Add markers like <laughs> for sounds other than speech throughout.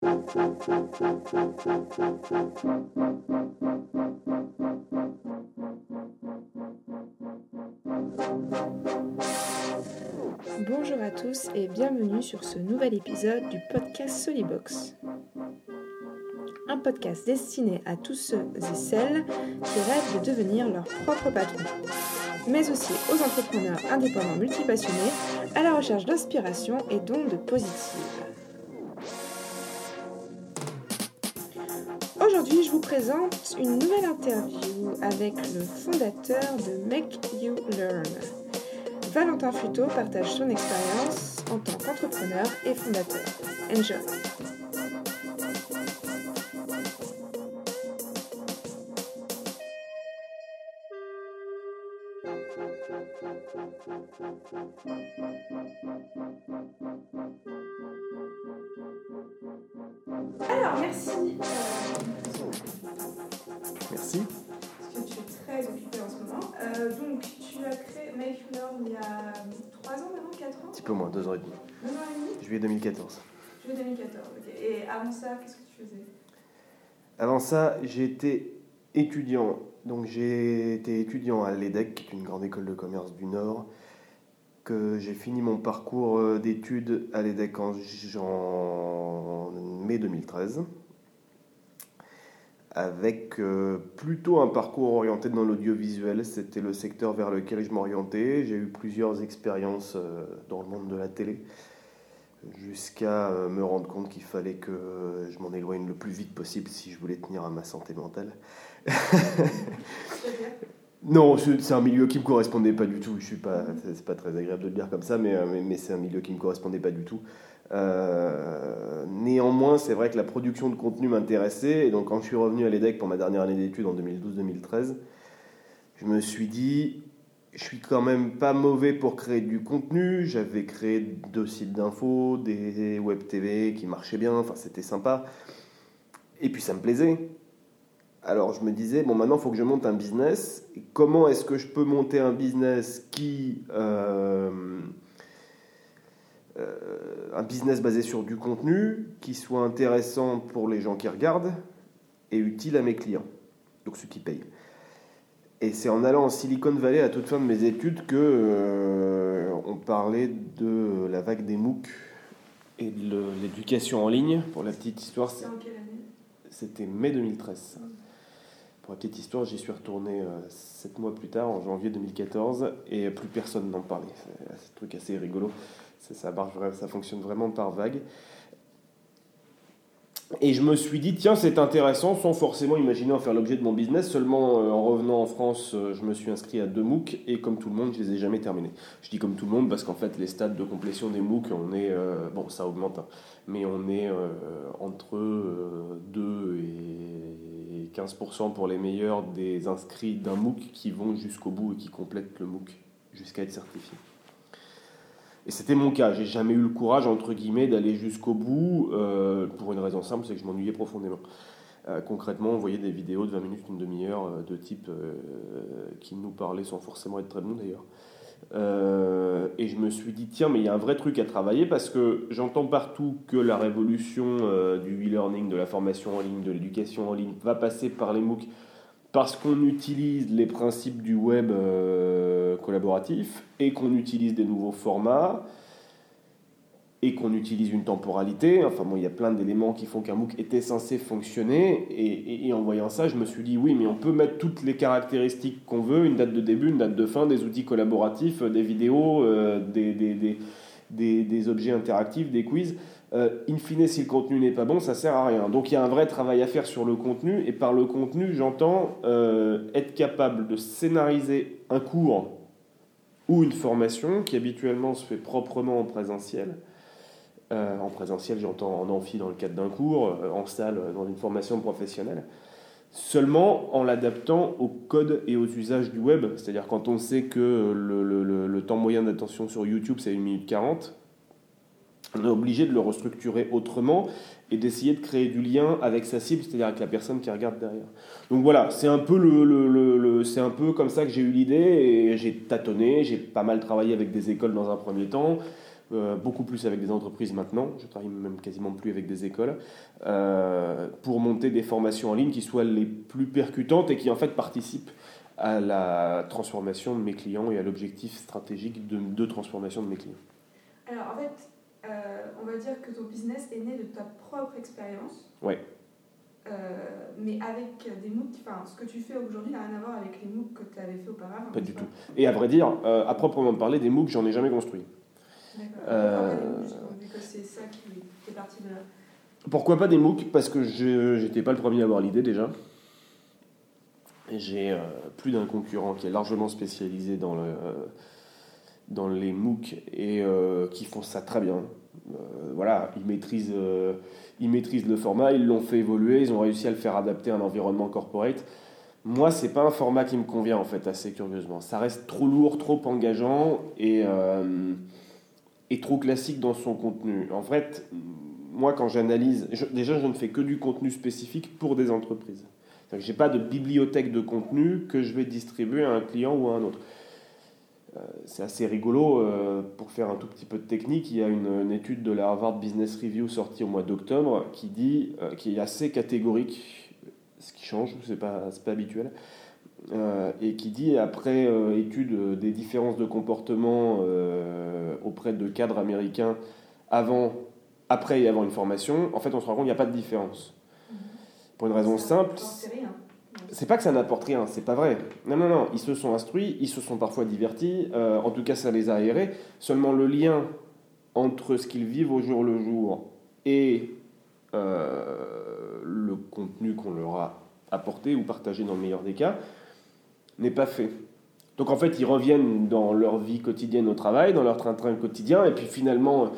Bonjour à tous et bienvenue sur ce nouvel épisode du podcast Solibox. Un podcast destiné à tous ceux et celles qui rêvent de devenir leur propre patron, mais aussi aux entrepreneurs indépendants multipassionnés à la recherche d'inspiration et d'ondes positives. Je vous présente une nouvelle interview avec le fondateur de Make You Learn. Valentin Futo partage son expérience en tant qu'entrepreneur et fondateur. Enjoy! Alors, merci. Merci. Parce que tu es très occupé en ce moment. Euh, donc, tu as créé Make il y a 3 ans maintenant, 4 ans Un petit peu moins, deux ans et demi. 2 ans et demi Juillet 2014. Juillet 2014, ok. Et avant ça, qu'est-ce que tu faisais? Avant ça, j'ai été étudiant. Donc j'ai été étudiant à l'EDEC, qui est une grande école de commerce du Nord. Que j'ai fini mon parcours euh, d'études à l'EDEC en, mai 2013. Avec euh, plutôt un parcours orienté dans l'audiovisuel. C'était le secteur vers lequel je m'orientais. J'ai eu plusieurs expériences euh, dans le monde de la télé. jusqu'à me rendre compte qu'il fallait que je m'en éloigne le plus vite possible si je voulais tenir à ma santé mentale. <laughs> Non, c'est un milieu qui me correspondait pas du tout. Je suis pas, c'est pas très agréable de le dire comme ça, mais, euh, mais c'est un milieu qui me correspondait pas du tout. Euh, néanmoins, c'est vrai que la production de contenu m'intéressait, et donc quand je suis revenu à l'EDEC pour ma dernière année d'études en 2012-2013, je me suis dit, je suis quand même pas mauvais pour créer du contenu. J'avais créé deux sites d'infos, des web TV qui marchaient bien, enfin c'était sympa. Et puis ça me plaisait. Alors je me disais, bon maintenant il faut que je monte un business. Comment est-ce que je peux monter un business qui... euh, euh, un business basé sur du contenu, qui soit intéressant pour les gens qui regardent et utile à mes clients, donc ceux qui payent. Et c'est en allant en Silicon Valley à toute fin de mes études que euh, on parlait de la vague des MOOC et de l'éducation en ligne. Pour la petite histoire, c'était mai 2013. Petite histoire, j'y suis retourné euh, sept mois plus tard, en janvier 2014, et plus personne n'en parlait. C'est un truc assez rigolo. Ça, marche, ça fonctionne vraiment par vague. Et je me suis dit, tiens, c'est intéressant, sans forcément imaginer en faire l'objet de mon business. Seulement, euh, en revenant en France, euh, je me suis inscrit à deux MOOC, et comme tout le monde, je les ai jamais terminés. Je dis comme tout le monde parce qu'en fait, les stades de complétion des MOOC, on est. bon, ça augmente, hein, mais on est entre 2 et 15% pour les meilleurs des inscrits d'un MOOC qui vont jusqu'au bout et qui complètent le MOOC jusqu'à être certifiés. Et c'était mon cas. J'ai jamais eu le courage, d'aller jusqu'au bout euh, pour une raison simple, c'est que je m'ennuyais profondément. Euh, concrètement, on voyait des vidéos de 20 minutes, une demi-heure euh, de type qui nous parlaient sans forcément être très bons d'ailleurs. Euh, et je me suis dit, tiens, mais il y a un vrai truc à travailler parce que j'entends partout que la révolution euh, du e-learning, de la formation en ligne, de l'éducation en ligne va passer par les MOOC parce qu'on utilise les principes du web euh, collaboratif et qu'on utilise des nouveaux formats et qu'on utilise une temporalité. Enfin bon, il y a plein d'éléments qui font qu'un MOOC était censé fonctionner. Et, en voyant ça, je me suis dit, oui, mais on peut mettre toutes les caractéristiques qu'on veut, une date de début, une date de fin, des outils collaboratifs, euh, des vidéos, euh, des, objets interactifs, des quiz. Euh, in fine, si le contenu n'est pas bon, ça sert à rien. Donc il y a un vrai travail à faire sur le contenu. Et par le contenu, j'entends être capable de scénariser un cours ou une formation qui habituellement se fait proprement en présentiel. Euh, en présentiel, j'entends en amphi dans le cadre d'un cours, euh, en salle euh, dans une formation professionnelle, seulement en l'adaptant au code et aux usages du web. C'est-à-dire quand on sait que le, le- temps moyen d'attention sur YouTube c'est 1 minute 40, on est obligé de le restructurer autrement et d'essayer de créer du lien avec sa cible, c'est-à-dire avec la personne qui regarde derrière. Donc voilà, c'est un peu le- le- c'est un peu comme ça que j'ai eu l'idée et j'ai tâtonné, j'ai pas mal travaillé avec des écoles dans un premier temps. Euh, beaucoup plus avec des entreprises maintenant, je travaille même quasiment plus avec des écoles, euh, pour monter des formations en ligne qui soient les plus percutantes et qui en fait participent à la transformation de mes clients et à l'objectif stratégique de, de, transformation de mes clients. Alors en fait, euh, on va dire que ton business est né de ta propre expérience. Ouais. mais avec des MOOC, enfin, ce que tu fais aujourd'hui n'a rien à voir avec les MOOC que tu avais fait auparavant. Pas du tout. Et à vrai dire, à proprement parler, des MOOC, j'en ai jamais construit. Pourquoi pas des MOOC? Parce que je n'étais pas le premier à avoir l'idée déjà. J'ai euh, plus d'un concurrent qui est largement spécialisé dans, le, dans les MOOC et euh, qui font ça très bien. voilà, ils maîtrisent, ils maîtrisent le format, ils l'ont fait évoluer, ils ont réussi à le faire adapter à un environnement corporate. Moi, c'est pas un format qui me convient en fait assez curieusement. Ça reste trop lourd, trop engageant et est trop classique dans son contenu. En fait, moi, quand j'analyse, déjà, je ne fais que du contenu spécifique pour des entreprises. Je n'ai pas de bibliothèque de contenu que je vais distribuer à un client ou à un autre. Euh, c'est assez rigolo, euh, pour faire un tout petit peu de technique, il y a une, étude de la Harvard Business Review sortie au mois d'octobre qui dit, euh, qui est assez catégorique, ce qui change, c'est pas, pas habituel, euh, et qui dit, après euh, étude euh, des différences de comportement auprès de cadres américains avant, après et avant une formation, en fait, on se rend compte qu'il n'y a pas de différence. Pour une raison simple. C'est pas que ça n'apporte rien, c'est pas vrai. Non, non, non, ils se sont instruits, ils se sont parfois divertis, en tout cas ça les a aérés. Seulement le lien entre ce qu'ils vivent au jour le jour et le contenu qu'on leur a apporté ou partagé dans le meilleur des cas, n'est pas fait. Donc en fait, ils reviennent dans leur vie quotidienne au travail, dans leur train-train quotidien, et puis finalement,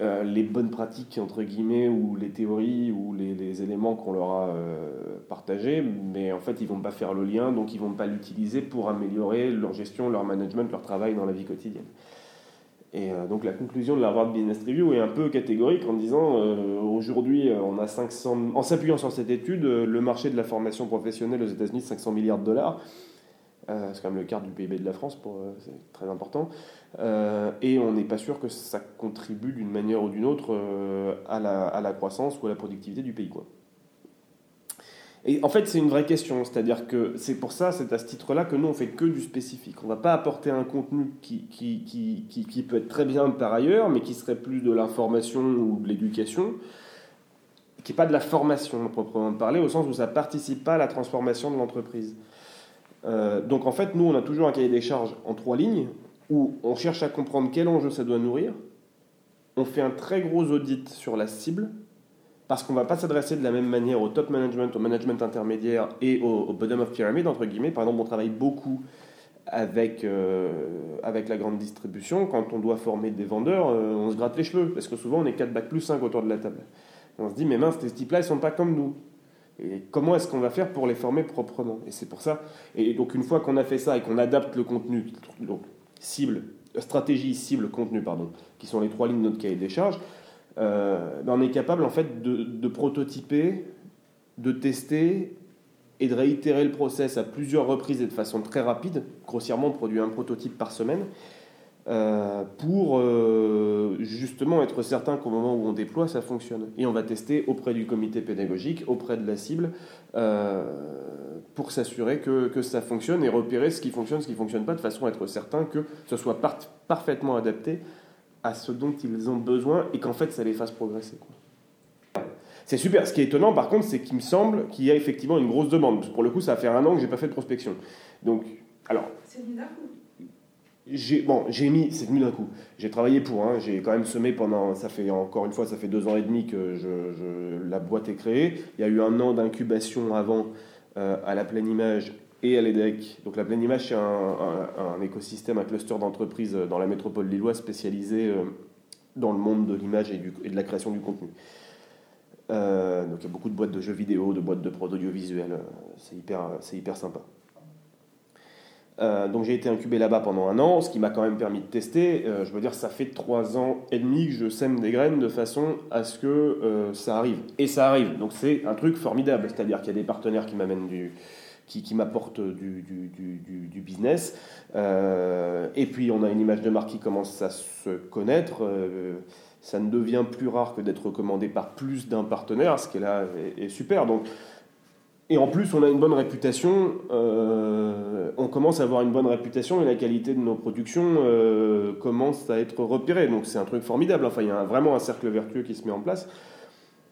euh, les bonnes pratiques, entre guillemets, ou les théories, ou les, éléments qu'on leur a euh, partagés, mais en fait, ils vont pas faire le lien, donc ils vont pas l'utiliser pour améliorer leur gestion, leur management, leur travail dans la vie quotidienne. Et euh, donc la conclusion de la Harvard Business Review est un peu catégorique en disant aujourd'hui on a 500, en s'appuyant sur cette étude, le marché de la formation professionnelle aux États-Unis 500 milliards de dollars. Euh, c'est quand même le quart du PIB de la France, euh, c'est très important. Euh, et on n'est pas sûr que ça contribue d'une manière ou d'une autre à la, à, la, croissance ou à la productivité du pays. Quoi. Et en fait, c'est une vraie question, c'est-à-dire que c'est pour ça, c'est à ce titre-là que nous, on fait que du spécifique. On ne va pas apporter un contenu qui, qui, qui, qui, peut être très bien par ailleurs, mais qui serait plus de l'information ou de l'éducation, qui n'est pas de la formation proprement parler, au sens où ça participe pas à la transformation de l'entreprise. Euh, donc en fait, nous, on a toujours un cahier des charges en trois lignes où on cherche à comprendre quel enjeu ça doit nourrir. On fait un très gros audit sur la cible parce qu'on ne va pas s'adresser de la même manière au top management, au management intermédiaire et au, bottom of pyramid, entre guillemets. Par exemple, on travaille beaucoup avec, euh, avec la grande distribution. Quand on doit former des vendeurs, euh, on se gratte les cheveux parce que souvent on est 4 bacs plus 5 autour de la table. on se dit, mais mince, ces types-là, ils ne sont pas comme nous. Et comment est-ce qu'on va faire pour les former proprement? Et c'est pour ça. Et donc une fois qu'on a fait ça et qu'on adapte le contenu, donc cible, stratégie, cible, contenu, pardon, qui sont les trois lignes de notre cahier des charges, euh, ben, on est capable en fait de, de, prototyper, de tester et de réitérer le process à plusieurs reprises et de façon très rapide. Grossièrement, on produit un prototype par semaine. Euh, pour euh, justement être certain qu'au moment où on déploie, ça fonctionne. Et on va tester auprès du comité pédagogique, auprès de la cible, euh, pour s'assurer que, que, ça fonctionne et repérer ce qui fonctionne, ce qui ne fonctionne pas, de façon à être certain que ce soit parfaitement adapté à ce dont ils ont besoin et qu'en fait ça les fasse progresser. C'est super. Ce qui est étonnant, par contre, c'est qu'il me semble qu'il y a effectivement une grosse demande. Pour le coup, ça faire un an que j'ai pas fait de prospection. Donc, alors. C'est j'ai bon, j'ai mis, c'est venu d'un coup. J'ai travaillé pour, hein, j'ai quand même semé pendant, ça fait encore une fois, ça fait deux ans et demi que la boîte est créée. Il y a eu un an d'incubation avant euh, à la pleine image et à l'EDEC. Donc la pleine image, c'est un, écosystème, un cluster d'entreprises dans la métropole lilloise spécialisé euh, dans le monde de l'image et, de la création du contenu. Euh, donc il y a beaucoup de boîtes de jeux vidéo, de boîtes de prod audiovisuel. c'est hyper, c'est hyper sympa. Euh, donc j'ai été incubé là-bas pendant un an, ce qui m'a quand même permis de tester. Euh, je veux dire, ça fait trois ans et demi que je sème des graines de façon à ce que euh, ça arrive. Et ça arrive. Donc c'est un truc formidable. C'est-à-dire qu'il y a des partenaires qui m'amènent du, qui, du, business. Et puis on a une image de marque qui commence à se connaître. Ça ne devient plus rare que d'être recommandé par plus d'un partenaire, ce qui est là est, super. Donc, et en plus, on a une bonne réputation. Euh, on commence à avoir une bonne réputation et la qualité de nos productions commence à être repérée. Donc c'est un truc formidable. Enfin, il y a vraiment un cercle vertueux qui se met en place.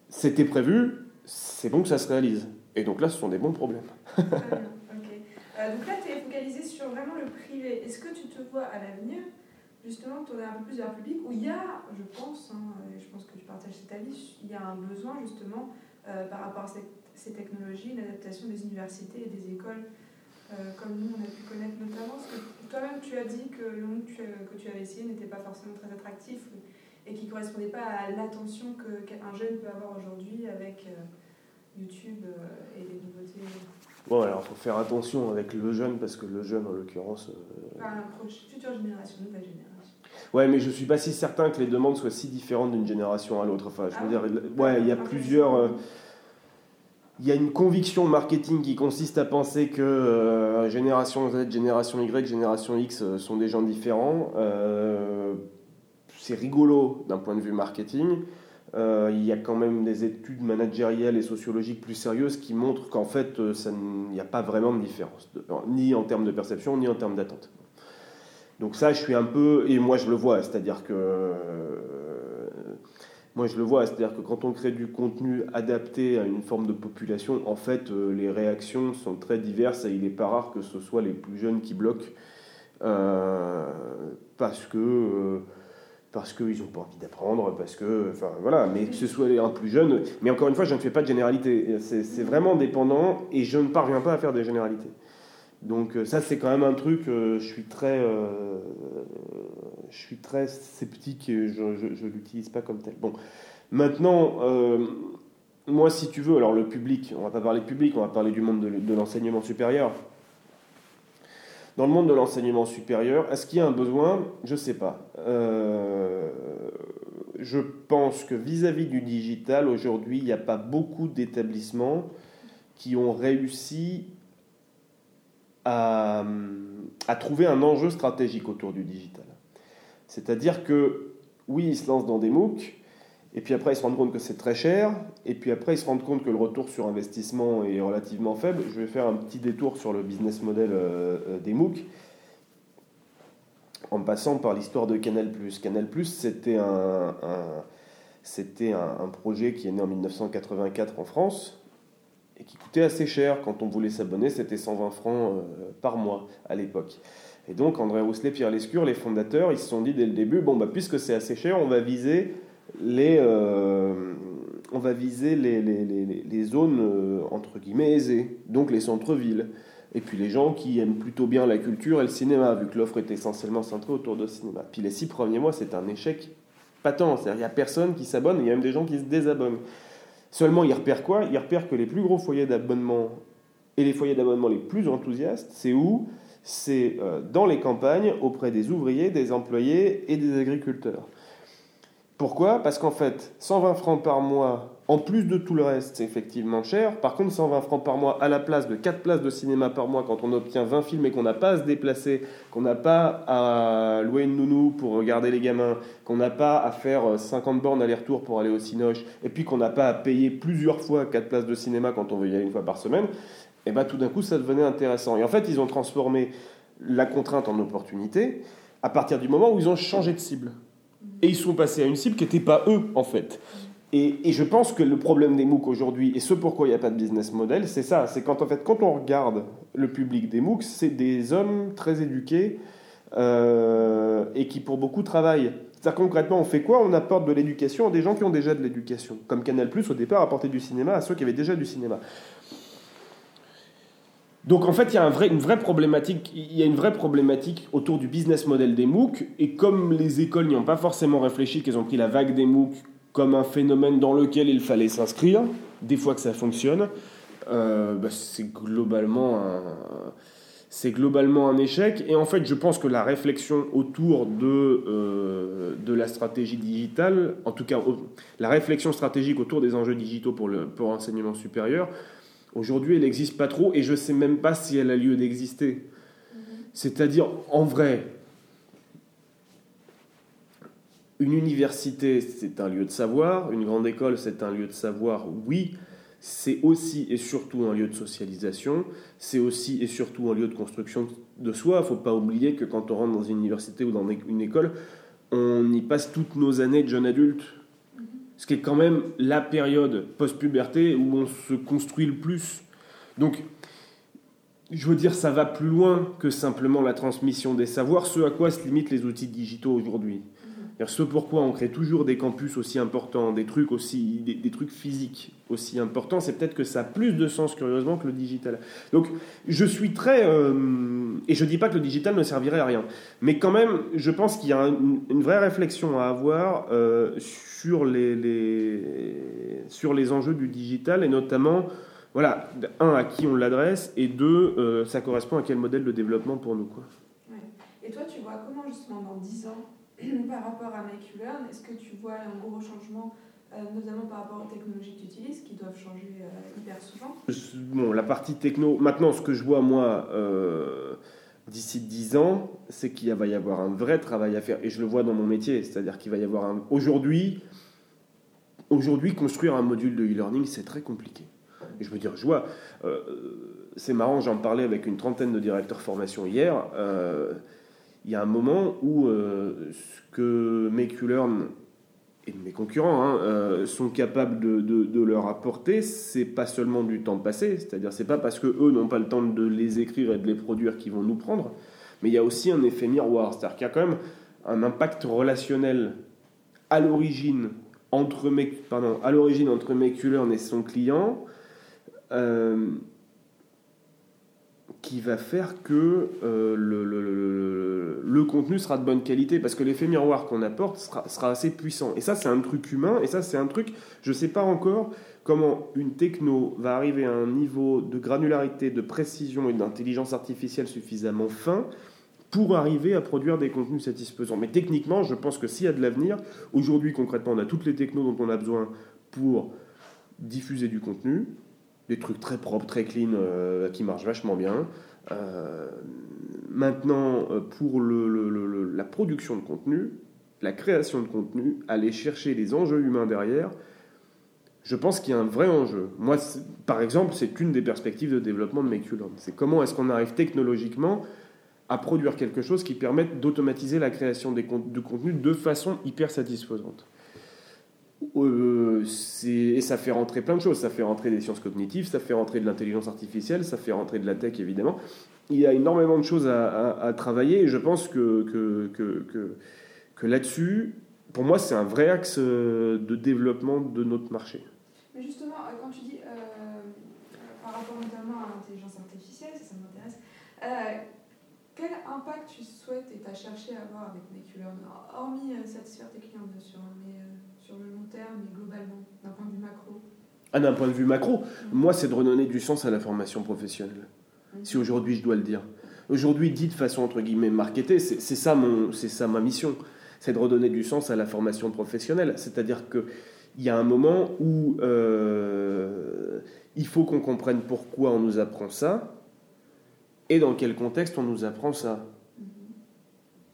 C'était prévu. C'est bon que ça se réalise. Et donc là, ce sont des bons problèmes. ah, euh, donc là, tu es focalisé sur vraiment le privé. Est-ce que tu te vois à l'avenir, justement, tourner un peu plus vers le public, où il y a, je pense, hein, je pense que tu partages cet avis, il y a un besoin, justement, euh, par rapport à ces, technologies, l'adaptation des universités et des écoles, euh, comme nous, on a pu connaître notamment. Parce que toi-même, tu as dit que le monde que tu avais essayé n'était pas forcément très attractif et qui ne correspondait pas à l'attention qu'un jeune peut avoir aujourd'hui avec YouTube euh, et les nouveautés Bon, alors il faut faire attention avec le jeune, parce que le jeune, en l'occurrence. Euh... Enfin, future génération, nouvelle génération. Ouais, mais je suis pas si certain que les demandes soient si différentes d'une génération à l'autre. Enfin, je veux ah dire, ouais, il y a plusieurs. Euh, il y a une conviction marketing qui consiste à penser que euh, génération Z, génération Y, génération X sont des gens différents. c'est rigolo d'un point de vue marketing. Euh, il y a quand même des études managériales et sociologiques plus sérieuses qui montrent qu'en fait, euh, il n'y a pas vraiment de différence, ni en termes de perception, ni en termes d'attente. Donc ça, je suis un peu, et moi je le vois, c'est-à-dire que, euh, moi je le vois, c'est-à-dire que quand on crée du contenu adapté à une forme de population, en fait, les réactions sont très diverses et il n'est pas rare que ce soit les plus jeunes qui bloquent, parce que parce qu'ils n'ont pas envie d'apprendre, parce que, enfin voilà, mais que ce soit un plus jeune, mais encore une fois, je ne fais pas de généralité, c'est vraiment dépendant, et je ne parviens pas à faire des généralités. Donc euh, ça, c'est quand même un truc, euh, je suis très, euh, je suis très sceptique, et je ne l'utilise pas comme tel. Bon, maintenant, moi, si tu veux, alors le public, on va pas parler public, on va parler du monde de l'enseignement supérieur. Dans le monde de l'enseignement supérieur, est-ce qu'il y a un besoin? Je ne sais pas. Euh, je pense que vis-à-vis du digital, aujourd'hui, il n'y a pas beaucoup d'établissements qui ont réussi à, trouver un enjeu stratégique autour du digital. C'est-à-dire que, oui, ils se lancent dans des MOOC, et puis après, ils se rendent compte que c'est très cher. Et puis après, ils se rendent compte que le retour sur investissement est relativement faible. Je vais faire un petit détour sur le business model euh, euh, des MOOC. En passant par l'histoire de Canal+. Canal+, c'était un, projet qui est né en 1984 en France et qui coûtait assez cher. Quand on voulait s'abonner, c'était 120 francs euh, par mois à l'époque. Et donc, André Rousselet, Pierre Lescure, les fondateurs, ils se sont dit dès le début, bon, bah, puisque c'est assez cher, on va viser les, euh, on va viser les, les, les, les zones euh, entre guillemets aisées, donc les centres-villes. Et puis les gens qui aiment plutôt bien la culture et le cinéma, vu que l'offre est essentiellement centrée autour de cinéma. Puis les six premiers mois, c'est un échec patent. C'est-à-dire il n'y a personne qui s'abonne, il y a même des gens qui se désabonnent. Seulement, ils repèrent quoi? Ils repèrent que les plus gros foyers d'abonnement et les foyers d'abonnement les plus enthousiastes, c'est où? C'est euh, dans les campagnes, auprès des ouvriers, des employés et des agriculteurs. Pourquoi? Parce qu'en fait, 120 francs par mois, en plus de tout le reste, c'est effectivement cher. Par contre, 120 francs par mois à la place de 4 places de cinéma par mois quand on obtient 20 films et qu'on n'a pas à se déplacer, qu'on n'a pas à louer une nounou pour regarder les gamins, qu'on n'a pas à faire 50 bornes aller-retour pour aller au Cinoche, et puis qu'on n'a pas à payer plusieurs fois 4 places de cinéma quand on veut y aller une fois par semaine, et bien tout d'un coup, ça devenait intéressant. Et en fait, ils ont transformé la contrainte en opportunité à partir du moment où ils ont changé de cible et ils sont passés à une cible qui n'était pas eux, en fait. Et, et, je pense que le problème des MOOC aujourd'hui, et ce pourquoi il n'y a pas de business model, c'est ça. C'est quand, en fait, quand on regarde le public des MOOC, c'est des hommes très éduqués euh, et qui, pour beaucoup, travaillent. C'est-à-dire concrètement, on fait quoi? On apporte de l'éducation à des gens qui ont déjà de l'éducation. Comme Canal+, au départ, apportait du cinéma à ceux qui avaient déjà du cinéma. Donc en fait, il y a une vraie problématique, autour du business model des MOOC. Et comme les écoles n'y ont pas forcément réfléchi, qu'elles ont pris la vague des MOOC comme un phénomène dans lequel il fallait s'inscrire, des fois que ça fonctionne, euh, bah, c'est globalement un, échec. Et en fait, je pense que la réflexion autour de, euh, la stratégie digitale, en tout cas la réflexion stratégique autour des enjeux digitaux pour l'enseignement supérieur, Aujourd'hui, elle n'existe pas trop et je ne sais même pas si elle a lieu d'exister. C'est-à-dire, en vrai, une université, c'est un lieu de savoir, une grande école, c'est un lieu de savoir, oui, c'est aussi et surtout un lieu de socialisation, c'est aussi et surtout un lieu de construction de soi. Il ne faut pas oublier que quand on rentre dans une université ou dans une école, on y passe toutes nos années de jeune adulte. Ce qui est quand même la période post-puberté où on se construit le plus. Donc, je veux dire, ça va plus loin que simplement la transmission des savoirs, ce à quoi se limitent les outils digitaux aujourd'hui. Ce pourquoi on crée toujours des campus aussi importants, des trucs aussi, des, trucs physiques aussi importants, c'est peut-être que ça a plus de sens curieusement que le digital. Donc je suis très euh, et je dis pas que le digital ne servirait à rien, mais quand même je pense qu'il y a une, vraie réflexion à avoir euh, sur les, sur les enjeux du digital et notamment voilà un à qui on l'adresse et deux euh, ça correspond à quel modèle de développement pour nous quoi. Et toi tu vois comment justement dans 10 ans <clears throat> par rapport à Make Est-ce que tu vois un gros changement, euh, notamment par rapport aux technologies que tu utilises, qui doivent changer euh, hyper souvent? Bon, la partie techno, maintenant, ce que je vois, moi, euh, d'ici 10 ans, c'est qu'il va y avoir un vrai travail à faire. Et je le vois dans mon métier, c'est-à-dire qu'il va y avoir un. Aujourd'hui, aujourd'hui, construire un module de e-learning, c'est très compliqué. Et je veux dire, je vois. c'est marrant, j'en parlais avec une trentaine de directeurs formation hier il y a un moment où euh, ce que Make-You-Learn et mes concurrents hein, euh, sont capables de, leur apporter, c'est pas seulement du temps passé, c'est-à-dire c'est pas parce que eux n'ont pas le temps de les écrire et de les produire qu'ils vont nous prendre, mais il y a aussi un effet miroir, c'est-à-dire qu'il y a quand même un impact relationnel à l'origine entre pardon, à l'origine entre et son client. Euh, qui va faire que euh, le, le, contenu sera de bonne qualité, parce que l'effet miroir qu'on apporte sera, sera, assez puissant. Et ça, c'est un truc humain, et ça, c'est un truc, je ne sais pas encore comment une techno va arriver à un niveau de granularité, de précision et d'intelligence artificielle suffisamment fin pour arriver à produire des contenus satisfaisants. Mais techniquement, je pense que s'il y a de l'avenir, aujourd'hui concrètement, on a toutes les technos dont on a besoin pour diffuser du contenu, des trucs très propres, très clean, euh, qui marchent vachement bien. Euh, maintenant, euh, pour la production de contenu, la création de contenu, aller chercher les enjeux humains derrière, je pense qu'il y a un vrai enjeu. Moi, par exemple, c'est une des perspectives de développement de Makeulon. C'est comment est-ce qu'on arrive technologiquement à produire quelque chose qui permette d'automatiser la création des, de contenu de façon hyper satisfaisante. Euh, et ça fait rentrer plein de choses. Ça fait rentrer des sciences cognitives, ça fait rentrer de l'intelligence artificielle, ça fait rentrer de la tech évidemment. Il y a énormément de choses à, travailler et je pense que, que, que, là-dessus, pour moi, c'est un vrai axe euh, de développement de notre marché. Mais justement, euh, quand tu dis par rapport notamment à l'intelligence artificielle, ça, ça m'intéresse. Quel impact tu souhaites et tu as cherché à avoir avec Makeulern, hormis satisfaire tes clients bien sûr, hein, mais sur le long terme et globalement, d'un point de vue macro ah, D'un point de vue macro, mm. moi, c'est de redonner du sens à la formation professionnelle. Mm. Si aujourd'hui je dois le dire. Aujourd'hui, dit de façon entre guillemets marketée, c'est ça, mon, ça ma mission. C'est de redonner du sens à la formation professionnelle. C'est-à-dire qu'il y a un moment où euh, il faut qu'on comprenne pourquoi on nous apprend ça et dans quel contexte on nous apprend ça.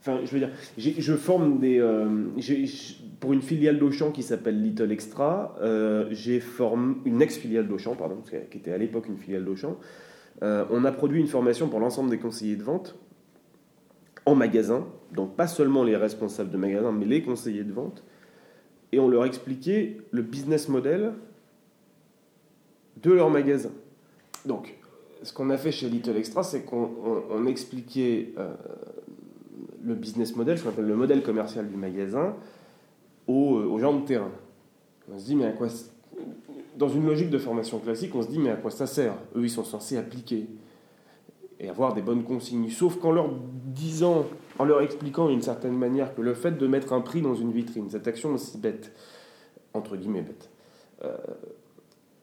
Enfin, je veux dire, je forme des. Euh, pour une filiale d'Auchan qui s'appelle Little Extra, euh, j'ai formé une ex-filiale d'Auchan, pardon, qui était à l'époque une filiale d'Auchan. Euh, on a produit une formation pour l'ensemble des conseillers de vente en magasin, donc pas seulement les responsables de magasin, mais les conseillers de vente, et on leur expliquait le business model de leur magasin. Donc, ce qu'on a fait chez Little Extra, c'est qu'on expliquait le business model, ce qu'on appelle le modèle commercial du magasin, aux, aux, gens de terrain. On se dit, mais à quoi. Dans une logique de formation classique, on se dit, mais à quoi ça sert? Eux, ils sont censés appliquer et avoir des bonnes consignes. Sauf qu'en leur disant, en leur expliquant d'une certaine manière que le fait de mettre un prix dans une vitrine, cette action aussi bête, entre guillemets bête, euh,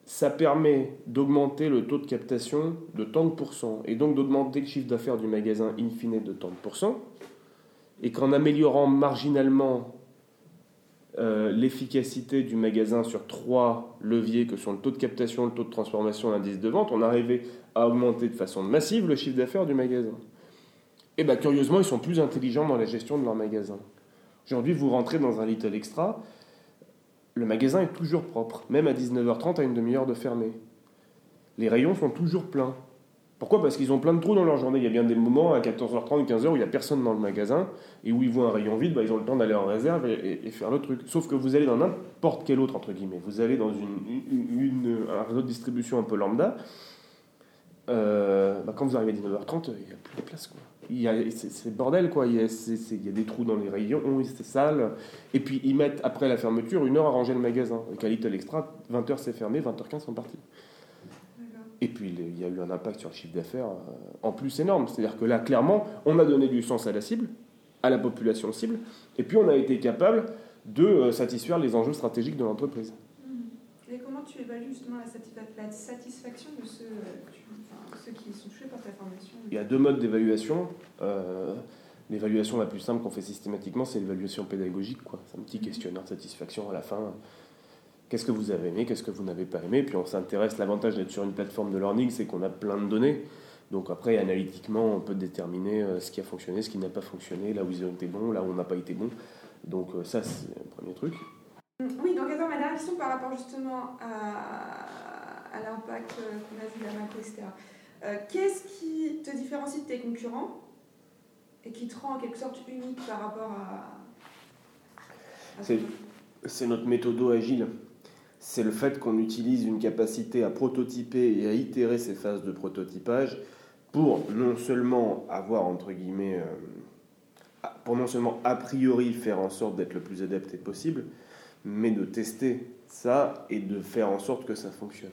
ça permet d'augmenter le taux de captation de tant de pourcents et donc d'augmenter le chiffre d'affaires du magasin in fine de tant de pourcents et qu'en améliorant marginalement euh, l'efficacité du magasin sur trois leviers que sont le taux de captation, le taux de transformation, l'indice de vente, on arrivait à augmenter de façon massive le chiffre d'affaires du magasin. Et bien curieusement, ils sont plus intelligents dans la gestion de leur magasin. Aujourd'hui, vous rentrez dans un Little Extra, le magasin est toujours propre, même à 19h30 à une demi-heure de fermé. Les rayons sont toujours pleins. Pourquoi? Parce qu'ils ont plein de trous dans leur journée. Il y a bien des moments à 14h30, 15h où il n'y a personne dans le magasin et où ils voient un rayon vide, bah, ils ont le temps d'aller en réserve et, faire le truc. Sauf que vous allez dans n'importe quel autre, entre guillemets. Vous allez dans une, un réseau de distribution un peu lambda. Euh, bah, quand vous arrivez à 19h30, il n'y a plus de place. Quoi. C'est le bordel, quoi. Il y, a, il y, a, des trous dans les rayons, c'est sale. Et puis ils mettent, après la fermeture, une heure à ranger le magasin. Avec un Little Extra, 20h c'est fermé, 20h15 sont partis. Et puis il y a eu un impact sur le chiffre d'affaires euh, en plus énorme. C'est-à-dire que là, clairement, on a donné du sens à la cible, à la population cible, et puis on a été capable de euh, satisfaire les enjeux stratégiques de l'entreprise. Et comment tu évalues justement la, satisfaction de ceux, qui sont touchés par ta formation? Il y a deux modes d'évaluation. Euh, l'évaluation la plus simple qu'on fait systématiquement, c'est l'évaluation pédagogique. C'est un petit mmh. questionnaire de satisfaction à la fin qu'est-ce que vous avez aimé, qu'est-ce que vous n'avez pas aimé? Puis on s'intéresse, l'avantage d'être sur une plateforme de learning, c'est qu'on a plein de données. Donc après, analytiquement, on peut déterminer euh, ce qui a fonctionné, ce qui n'a pas fonctionné, là où ils ont été bons, là où on n'a pas été bon. Donc euh, ça, c'est un premier truc. Oui, donc attends, ma dernière question par rapport justement à, l'impact euh, qu'on a vu de la macro, etc. Qu'est-ce qui te différencie de tes concurrents et qui te rend en quelque sorte unique par rapport à... c'est notre méthodo agile c'est le fait qu'on utilise une capacité à prototyper et à itérer ces phases de prototypage pour non seulement avoir, entre guillemets, euh, pour non seulement a priori faire en sorte d'être le plus adapté possible, mais de tester ça et de faire en sorte que ça fonctionne.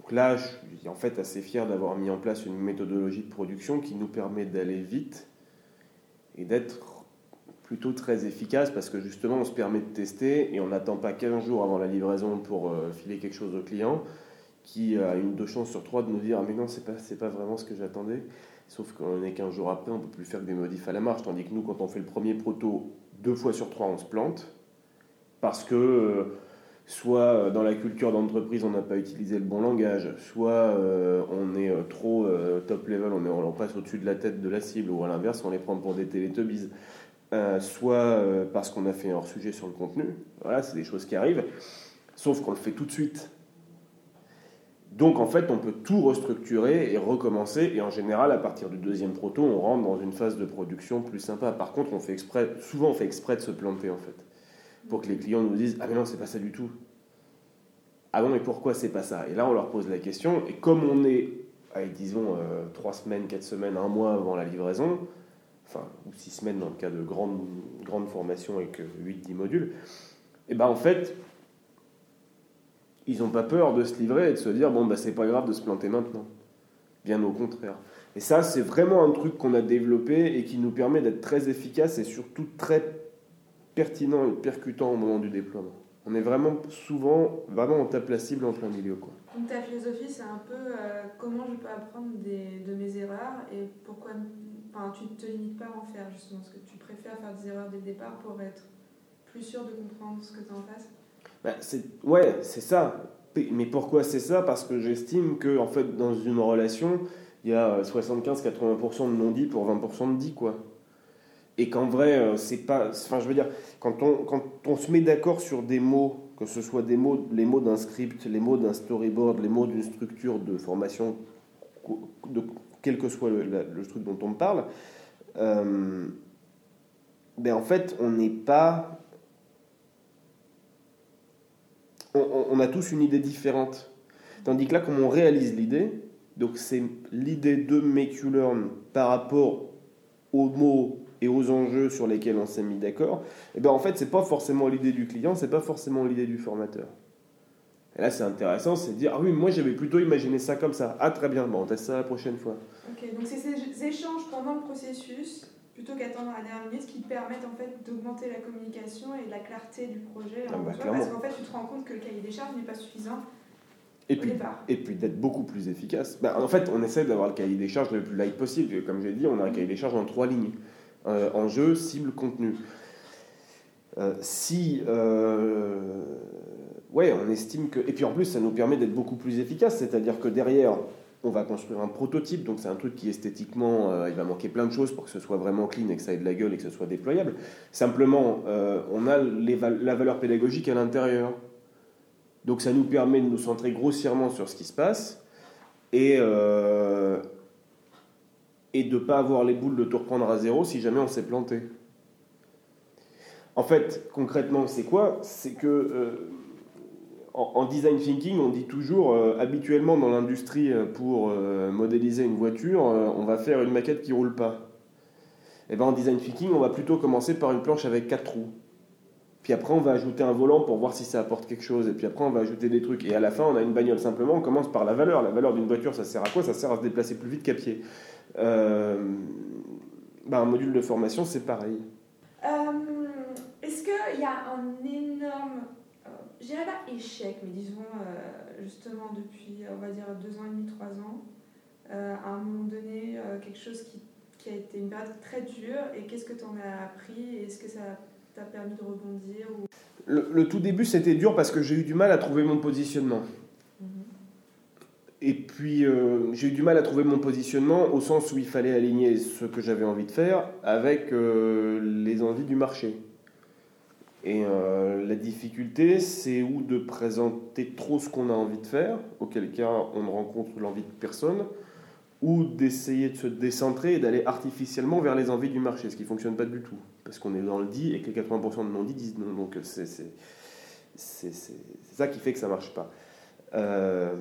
Donc là, je suis en fait assez fier d'avoir mis en place une méthodologie de production qui nous permet d'aller vite et d'être plutôt très efficace parce que justement on se permet de tester et on n'attend pas 15 jours avant la livraison pour euh, filer quelque chose au client qui a une deux chances sur trois de nous dire ah mais non c'est pas pas vraiment ce que j'attendais sauf qu'on est 15 jours après on peut plus faire que des modifs à la marche tandis que nous quand on fait le premier proto deux fois sur trois on se plante parce que euh, soit euh, dans la culture d'entreprise on n'a pas utilisé le bon langage, soit on est trop top level, on, est, on passe au-dessus de la tête de la cible, ou à l'inverse on les prend pour des télétubbies. Euh, soit euh, parce qu'on a fait un hors-sujet sur le contenu. Voilà, c'est des choses qui arrivent. Sauf qu'on le fait tout de suite. Donc en fait, on peut tout restructurer et recommencer. Et en général, à partir du deuxième proto, on rentre dans une phase de production plus sympa. Par contre, on fait exprès, souvent on fait exprès de se planter en fait, pour que les clients nous disent ah mais non c'est pas ça du tout. Ah bon mais pourquoi c'est pas ça? Et là on leur pose la question. Et comme on est, disons euh, trois semaines, quatre semaines, un mois avant la livraison, enfin, ou six semaines dans le cas de grandes grande formations avec 8-10 modules, et ben en fait, ils n'ont pas peur de se livrer et de se dire bon, bah, c'est pas grave de se planter maintenant. Bien au contraire. Et ça, c'est vraiment un truc qu'on a développé et qui nous permet d'être très efficace et surtout très pertinent et percutant au moment du déploiement. On est vraiment souvent, vraiment, on tape la cible en plein milieu. Quoi. Donc ta philosophie, c'est un peu euh, comment je peux apprendre des, de mes erreurs et pourquoi enfin, tu ne te limites pas à en faire justement, parce que tu préfères faire des erreurs dès le départ pour être plus sûr de comprendre ce que tu en face bah, c'est, Ouais, c'est ça. Mais pourquoi c'est ça? Parce que j'estime que en fait, dans une relation, il y a 75-80% de non-dit pour 20% de dit, quoi. Et qu'en vrai, euh, c'est pas. Enfin, je veux dire, quand on, quand on se met d'accord sur des mots, que ce soit des mots, les mots d'un script, les mots d'un storyboard, les mots d'une structure de formation, de quel que soit le, truc dont on parle, euh, ben en fait, on n'est pas. On, a tous une idée différente. Tandis que là, comme on réalise l'idée, donc c'est l'idée de Make You Learn par rapport aux mots et aux enjeux sur lesquels on s'est mis d'accord, et ben en fait, c'est pas forcément l'idée du client, c'est pas forcément l'idée du formateur. Et là, c'est intéressant, c'est de dire Ah oui, moi j'avais plutôt imaginé ça comme ça. Ah, très bien, bon, on teste ça la prochaine fois. Ok, donc c'est ces échanges pendant le processus, plutôt qu'attendre la dernière minute, qui permettent en fait d'augmenter la communication et la clarté du projet. Ah bah, parce qu'en fait, tu te rends compte que le cahier des charges n'est pas suffisant. Et puis, et puis d'être beaucoup plus efficace. Bah, en fait, on essaie d'avoir le cahier des charges le plus light possible. Comme j'ai dit, on a un cahier des charges en trois lignes. Euh, enjeu, cible, contenu. Euh, si, ouais, on estime que, et puis en plus, ça nous permet d'être beaucoup plus efficace, c'est-à-dire que derrière, on va construire un prototype, donc c'est un truc qui esthétiquement, il va manquer plein de choses pour que ce soit vraiment clean et que ça ait de la gueule et que ce soit déployable. Simplement, on a la valeur pédagogique à l'intérieur. Donc ça nous permet de nous centrer grossièrement sur ce qui se passe et, euh, et de ne pas avoir les boules de tout reprendre à zéro si jamais on s'est planté. En fait, concrètement, c'est quoi? C'est que euh, en, design thinking, on dit toujours, euh, habituellement dans l'industrie, pour modéliser une voiture, on va faire une maquette qui roule pas. Et eh ben en design thinking, on va plutôt commencer par une planche avec quatre trous. Puis après, on va ajouter un volant pour voir si ça apporte quelque chose. Et puis après, on va ajouter des trucs. Et à la fin, on a une bagnole. Simplement, on commence par la valeur. La valeur d'une voiture, ça sert à quoi? Ça sert à se déplacer plus vite qu'à pied. Euh, bah, un module de formation, c'est pareil. Euh, est-ce qu'il y a un énorme, euh, je dirais pas échec, mais disons justement depuis, on va dire, deux ans et demi, trois ans, à un moment donné, quelque chose qui, qui, a été une période très dure, et qu'est-ce que tu en as appris Est-ce que ça permis de rebondir le, tout début, c'était dur parce que j'ai eu du mal à trouver mon positionnement. Mhm. Et puis, euh, j'ai eu du mal à trouver mon positionnement au sens où il fallait aligner ce que j'avais envie de faire avec euh, les envies du marché. Et euh, la difficulté, c'est ou de présenter trop ce qu'on a envie de faire, auquel cas on ne rencontre l'envie de personne, ou d'essayer de se décentrer et d'aller artificiellement vers les envies du marché, ce qui ne fonctionne pas du tout parce qu'on est dans le dit et que les 80% de non-dit disent non. Donc c'est ça qui fait que ça ne marche pas. Euh,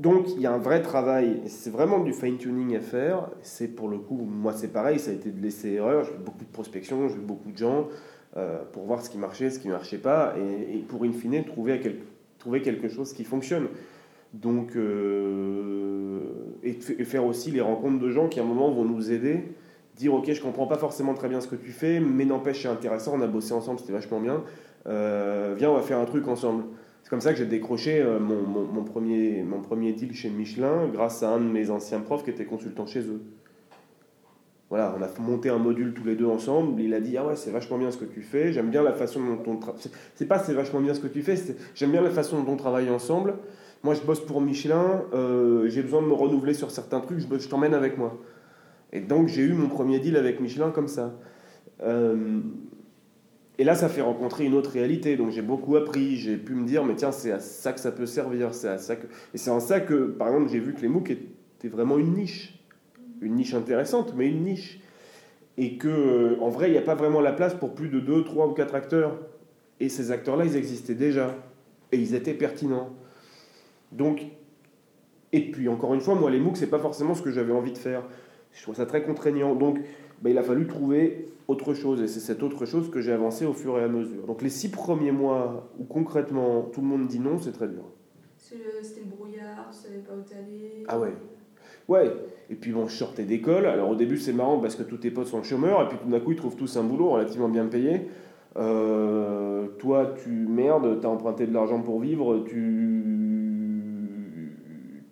donc il y a un vrai travail, c'est vraiment du fine-tuning à faire. C'est pour le coup, moi c'est pareil, ça a été de laisser erreur. J'ai fait beaucoup de prospection, j'ai vu beaucoup de gens euh, pour voir ce qui marchait, ce qui ne marchait pas, et, pour in fine trouver, trouver quelque chose qui fonctionne. Donc, euh, et, faire aussi les rencontres de gens qui à un moment vont nous aider dire ok je comprends pas forcément très bien ce que tu fais mais n'empêche c'est intéressant on a bossé ensemble c'était vachement bien euh, viens on va faire un truc ensemble c'est comme ça que j'ai décroché euh, mon, premier, mon premier deal chez Michelin grâce à un de mes anciens profs qui était consultant chez eux. Voilà on a monté un module tous les deux ensemble. Il a dit ah ouais c'est vachement bien ce que tu fais. J'aime bien la façon dont on travaille c'est pas c'est vachement bien ce que tu fais j'aime bien la façon dont on travaille ensemble. Moi je bosse pour Michelin euh, j'ai besoin de me renouveler sur certains trucs je, je t'emmène avec moi. Et donc j'ai eu mon premier deal avec Michelin comme ça. Euh, et là, ça fait rencontrer une autre réalité. Donc j'ai beaucoup appris. J'ai pu me dire, mais tiens, c'est à ça que ça peut servir. C'est à ça que... Et c'est en ça que, par exemple, j'ai vu que les MOOC étaient vraiment une niche. Une niche intéressante, mais une niche. Et que, euh, en vrai, il n'y a pas vraiment la place pour plus de 2, 3 ou 4 acteurs. Et ces acteurs-là, ils existaient déjà. Et ils étaient pertinents. Donc, et puis encore une fois, moi, les MOOC, c'est pas forcément ce que j'avais envie de faire. Je trouve ça très contraignant. Donc, ben, il a fallu trouver autre chose. Et c'est cette autre chose que j'ai avancé au fur et à mesure. Donc, les six premiers mois où concrètement tout le monde dit non, c'est très dur. C'était le brouillard, tu savais pas où t'allais. Ah ouais. Ouais. Et puis bon, je sortais d'école. Alors au début, c'est marrant parce que tous tes potes sont chômeurs. Et puis tout d'un coup, ils trouvent tous un boulot relativement bien payé. Euh, toi, tu merdes, tu as emprunté de l'argent pour vivre, tu,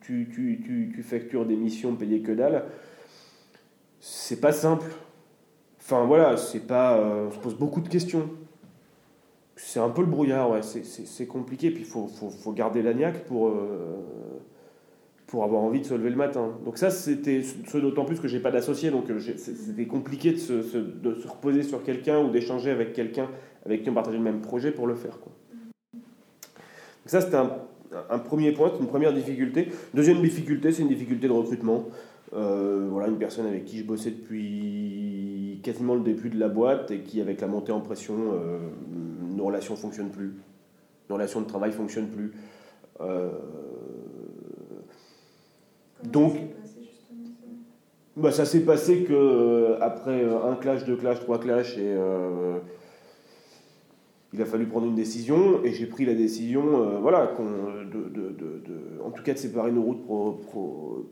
tu, tu, tu, tu factures des missions payées que dalle c'est pas simple. Enfin voilà, c'est pas. Euh, on se pose beaucoup de questions. C'est un peu le brouillard, ouais. C'est compliqué. Puis il faut, faut, faut, garder l'agnac pour, euh, pour avoir envie de se lever le matin. Donc ça, c'était ce d'autant plus que j'ai pas d'associé. Donc euh, c'était compliqué de se, de se, reposer sur quelqu'un ou d'échanger avec quelqu'un avec qui on partageait le même projet pour le faire. Donc ça, c'était un, un, premier point, une première difficulté. Deuxième difficulté, c'est une difficulté de recrutement. Euh, voilà, une personne avec qui je bossais depuis quasiment le début de la boîte et qui, avec la montée en pression, euh, nos relations ne fonctionnent plus. Nos relations de travail ne fonctionnent plus. Euh, donc, bah, ça s'est passé que après un clash, deux clashs, trois clashs et il a fallu prendre une décision et j'ai pris la décision, euh, voilà, de, de, de, en tout cas de séparer nos routes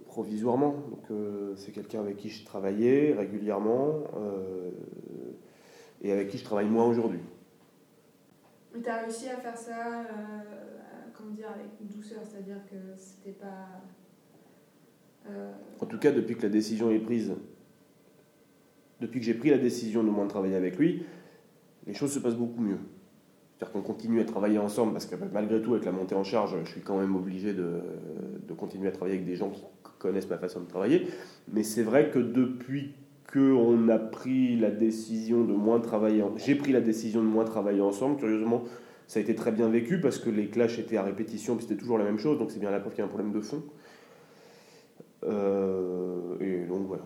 provisoirement. Donc euh, c'est quelqu'un avec qui je travaillais régulièrement euh, et avec qui je travaille moins aujourd'hui. Mais tu as réussi à faire ça, comment dire, avec douceur, c'est-à-dire que c'était pas. En tout cas, depuis que la décision est prise, depuis que j'ai pris la décision de moins travailler avec lui, les choses se passent beaucoup mieux. C'est-à-dire qu'on continue à travailler ensemble parce que malgré tout, avec la montée en charge, je suis quand même obligé de, de continuer à travailler avec des gens qui connaissent ma façon de travailler. Mais c'est vrai que depuis qu'on a pris la décision de moins travailler, j'ai pris la décision de moins travailler ensemble, curieusement, ça a été très bien vécu parce que les clashs étaient à répétition, puis c'était toujours la même chose, donc c'est bien la preuve qu'il y a un problème de fond. Euh, et donc voilà.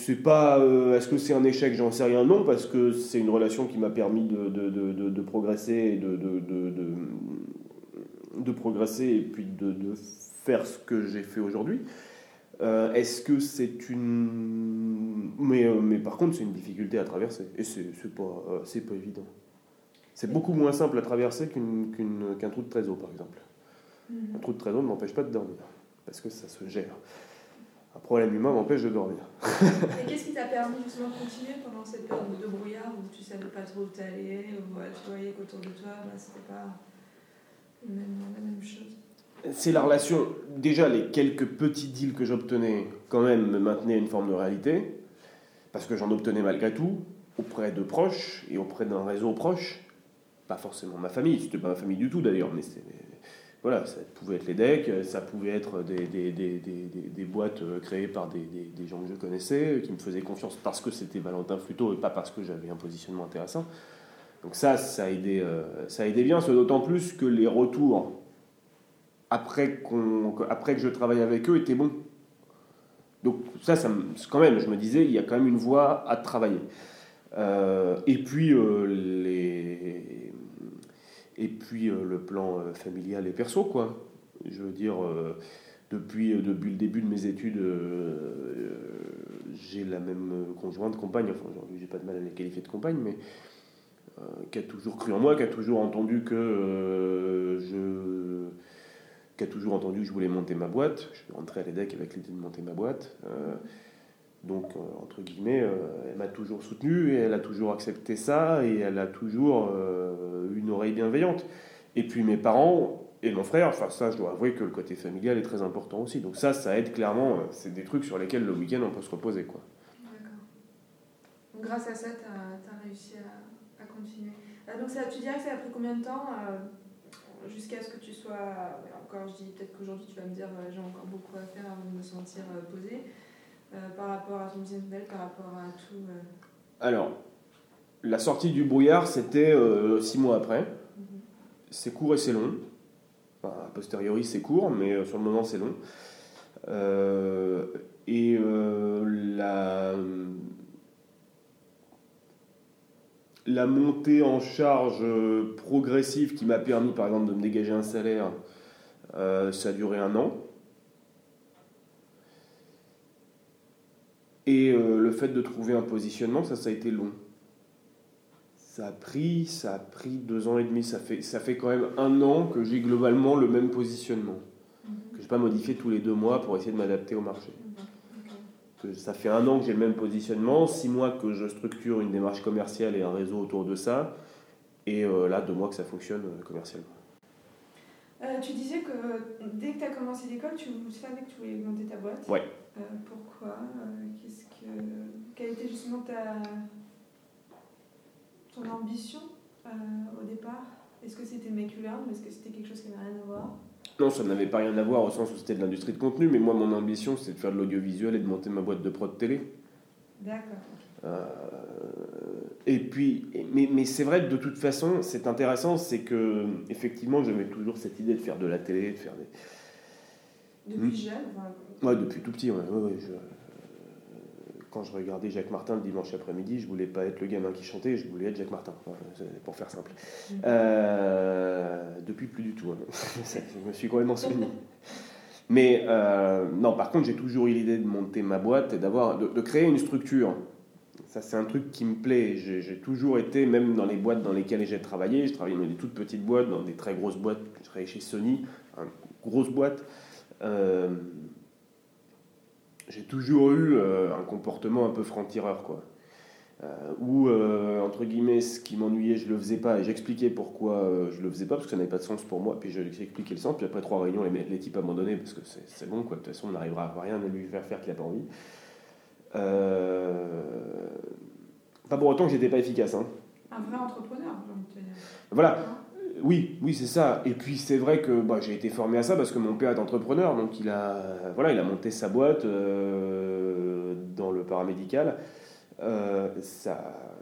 C'est pas. Euh, est-ce que c'est un échec? J'en sais rien. Non, parce que c'est une relation qui m'a permis de, de, de, de, progresser et de, de, progresser et puis de, faire ce que j'ai fait aujourd'hui. Euh, est-ce que c'est une. Mais, euh, mais par contre, c'est une difficulté à traverser. Et c'est pas, c'est pas évident. C'est beaucoup moins simple à traverser qu'un trou de trésor, par exemple. Mm-hmm. Un trou de trésor ne m'empêche pas de dormir. Parce que ça se gère un problème humain m'empêche de dormir. Et qu'est-ce qui t'a permis justement de continuer pendant cette période de brouillard où tu savais pas trop où t'allais, où tu voyais qu'autour de toi, bah, c'était pas la même chose? C'est la relation. Déjà, les quelques petits deals que j'obtenais, quand même, me maintenaient une forme de réalité, parce que j'en obtenais malgré tout, auprès de proches et auprès d'un réseau proche. Pas forcément ma famille, c'était pas ma famille du tout d'ailleurs, mais c'était voilà, ça pouvait être les decks, ça pouvait être des, boîtes euh, créées par des, gens que je connaissais, euh, qui me faisaient confiance parce que c'était Valentin Fluto et pas parce que j'avais un positionnement intéressant. Donc ça, ça a aidé, euh, ça bien, d'autant plus que les retours après, après que je travaille avec eux étaient bons. Donc ça, ça quand même, je me disais, il y a quand même une voie à travailler. et puis les et puis euh, le plan euh, familial et perso, quoi. Je veux dire, euh, depuis, depuis le début de mes études, j'ai la même conjointe, compagne, enfin aujourd'hui j'ai pas de mal à les qualifier de compagne, mais qui a toujours cru en moi, qui a toujours entendu que je qui a toujours entendu que je voulais monter ma boîte. Je suis rentré à l'EDEC avec l'idée de monter ma boîte. Donc, euh, entre guillemets, euh, elle m'a toujours soutenu et elle a toujours accepté ça et elle a toujours euh, une oreille bienveillante. Et puis mes parents et mon frère, enfin ça, je dois avouer que le côté familial est très important aussi. Donc ça, ça aide clairement. C'est des trucs sur lesquels le week-end on peut se reposer, quoi. D'accord. Grâce à ça, tu as, réussi à, à continuer. donc ça, tu dirais que ça a pris combien de temps jusqu'à ce que tu sois. Encore, je dis peut-être qu'aujourd'hui tu vas me dire j'ai encore beaucoup à faire avant de me sentir posée. Euh, par rapport à ton business model, par rapport à tout euh. Alors, la sortie du brouillard, c'était euh, six mois après. Mhm. C'est court et c'est long. Enfin, a posteriori, c'est court, mais sur le moment, c'est long. et la, la montée en charge progressive qui m'a permis, par exemple, de me dégager un salaire, ça a duré un an. Et euh, le fait de trouver un positionnement, ça, ça a été long. Ça a pris, ça a pris deux ans et demi. Ça fait, ça fait quand même un an que j'ai globalement le même positionnement. Que je n'ai pas modifié tous les deux mois pour essayer de m'adapter au marché. Que ça fait un an que j'ai le même positionnement, six mois que je structure une démarche commerciale et un réseau autour de ça, et euh, là, deux mois que ça fonctionne euh, commercialement. tu disais que dès que tu as commencé l'école, tu savais que tu voulais monter ta boîte. Ouais. Euh, pourquoi euh, Qu'est-ce Quelle était justement ta, ton ambition euh, au départ? Est-ce que c'était Macularm ou est-ce que c'était quelque chose qui n'avait rien à voir? Non, ça n'avait pas rien à voir au sens où c'était de l'industrie de contenu, mais moi, mon ambition, c'était de faire de l'audiovisuel et de monter ma boîte de prod télé. D'accord. et puis, mais, mais c'est vrai que de toute façon, c'est intéressant, c'est que effectivement, j'avais toujours cette idée de faire de la télé, de faire des. Depuis hmm. jeune, Ouais, depuis tout petit, ouais. ouais, quand je regardais Jacques Martin le dimanche après-midi, je voulais pas être le gamin qui chantait, je voulais être Jacques Martin, pour faire simple. Mm. Euh, depuis plus du tout, hein. <laughs> je me suis complètement souvenu. Mais euh, non, par contre, j'ai toujours eu l'idée de monter ma boîte et d'avoir, de, créer une structure. Ça, c'est un truc qui me plaît. J'ai toujours été, même dans les boîtes dans lesquelles j'ai travaillé, j'ai travaillé dans des toutes petites boîtes, dans des très grosses boîtes. Je travaillais chez Sony, une grosse boîte. Euh, j'ai toujours eu euh, un comportement un peu franc-tireur, quoi. Euh, où, euh, entre guillemets, ce qui m'ennuyait, je le faisais pas, et j'expliquais pourquoi je le faisais pas, parce que ça n'avait pas de sens pour moi, puis j'expliquais le sens, puis après trois réunions, les, les types abandonnaient, parce que c'est bon, quoi, de toute façon, on n'arrivera à rien à lui faire faire qu'il n'a pas envie. Pas pour autant que j'étais pas efficace, hein. Un vrai entrepreneur, j'ai envie de te dire. Voilà. Oui, oui, c'est ça. Et puis c'est vrai que bah, j'ai été formé à ça parce que mon père est entrepreneur, donc il a, voilà, il a monté sa boîte euh, dans le paramédical. Euh, ça a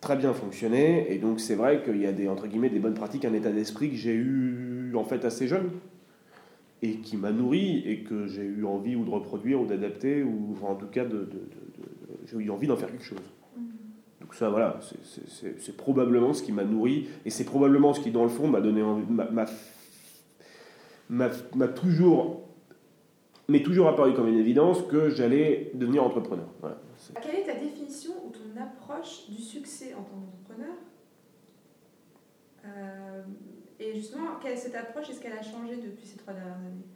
très bien fonctionné, et donc c'est vrai qu'il y a des entre guillemets des bonnes pratiques, un état d'esprit que j'ai eu en fait assez jeune et qui m'a nourri et que j'ai eu envie ou de reproduire ou d'adapter ou en tout cas de, j'ai eu envie d'en faire quelque chose. Donc ça, voilà, c'est probablement ce qui m'a nourri et c'est probablement ce qui, dans le fond, m'a donné envie, m'a toujours, toujours apparu comme une évidence que j'allais devenir entrepreneur. Voilà. Quelle est ta définition ou ton approche du succès en tant qu'entrepreneur? Euh, Et justement, quelle est cette approche Est-ce qu'elle a changé depuis ces trois dernières années?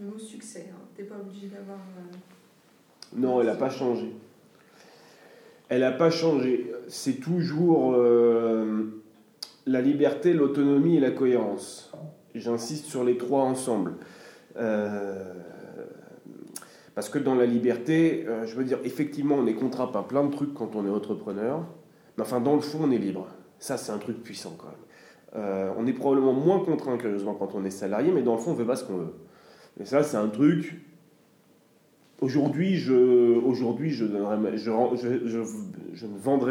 Le mot succès, hein. tu n'es pas obligé d'avoir... Euh, non, elle n'a pas changé. Elle n'a pas changé. C'est toujours euh, la liberté, l'autonomie et la cohérence. J'insiste sur les trois ensemble. Euh, parce que dans la liberté, euh, je veux dire, effectivement, on est contraint par plein de trucs quand on est entrepreneur. Mais enfin, dans le fond, on est libre. Ça, c'est un truc puissant quand même. on est probablement moins contraint, curieusement, quand on est salarié, mais dans le fond, on ne fait pas ce qu'on veut. Et ça, c'est un truc Aujourd'hui, je, aujourd'hui je,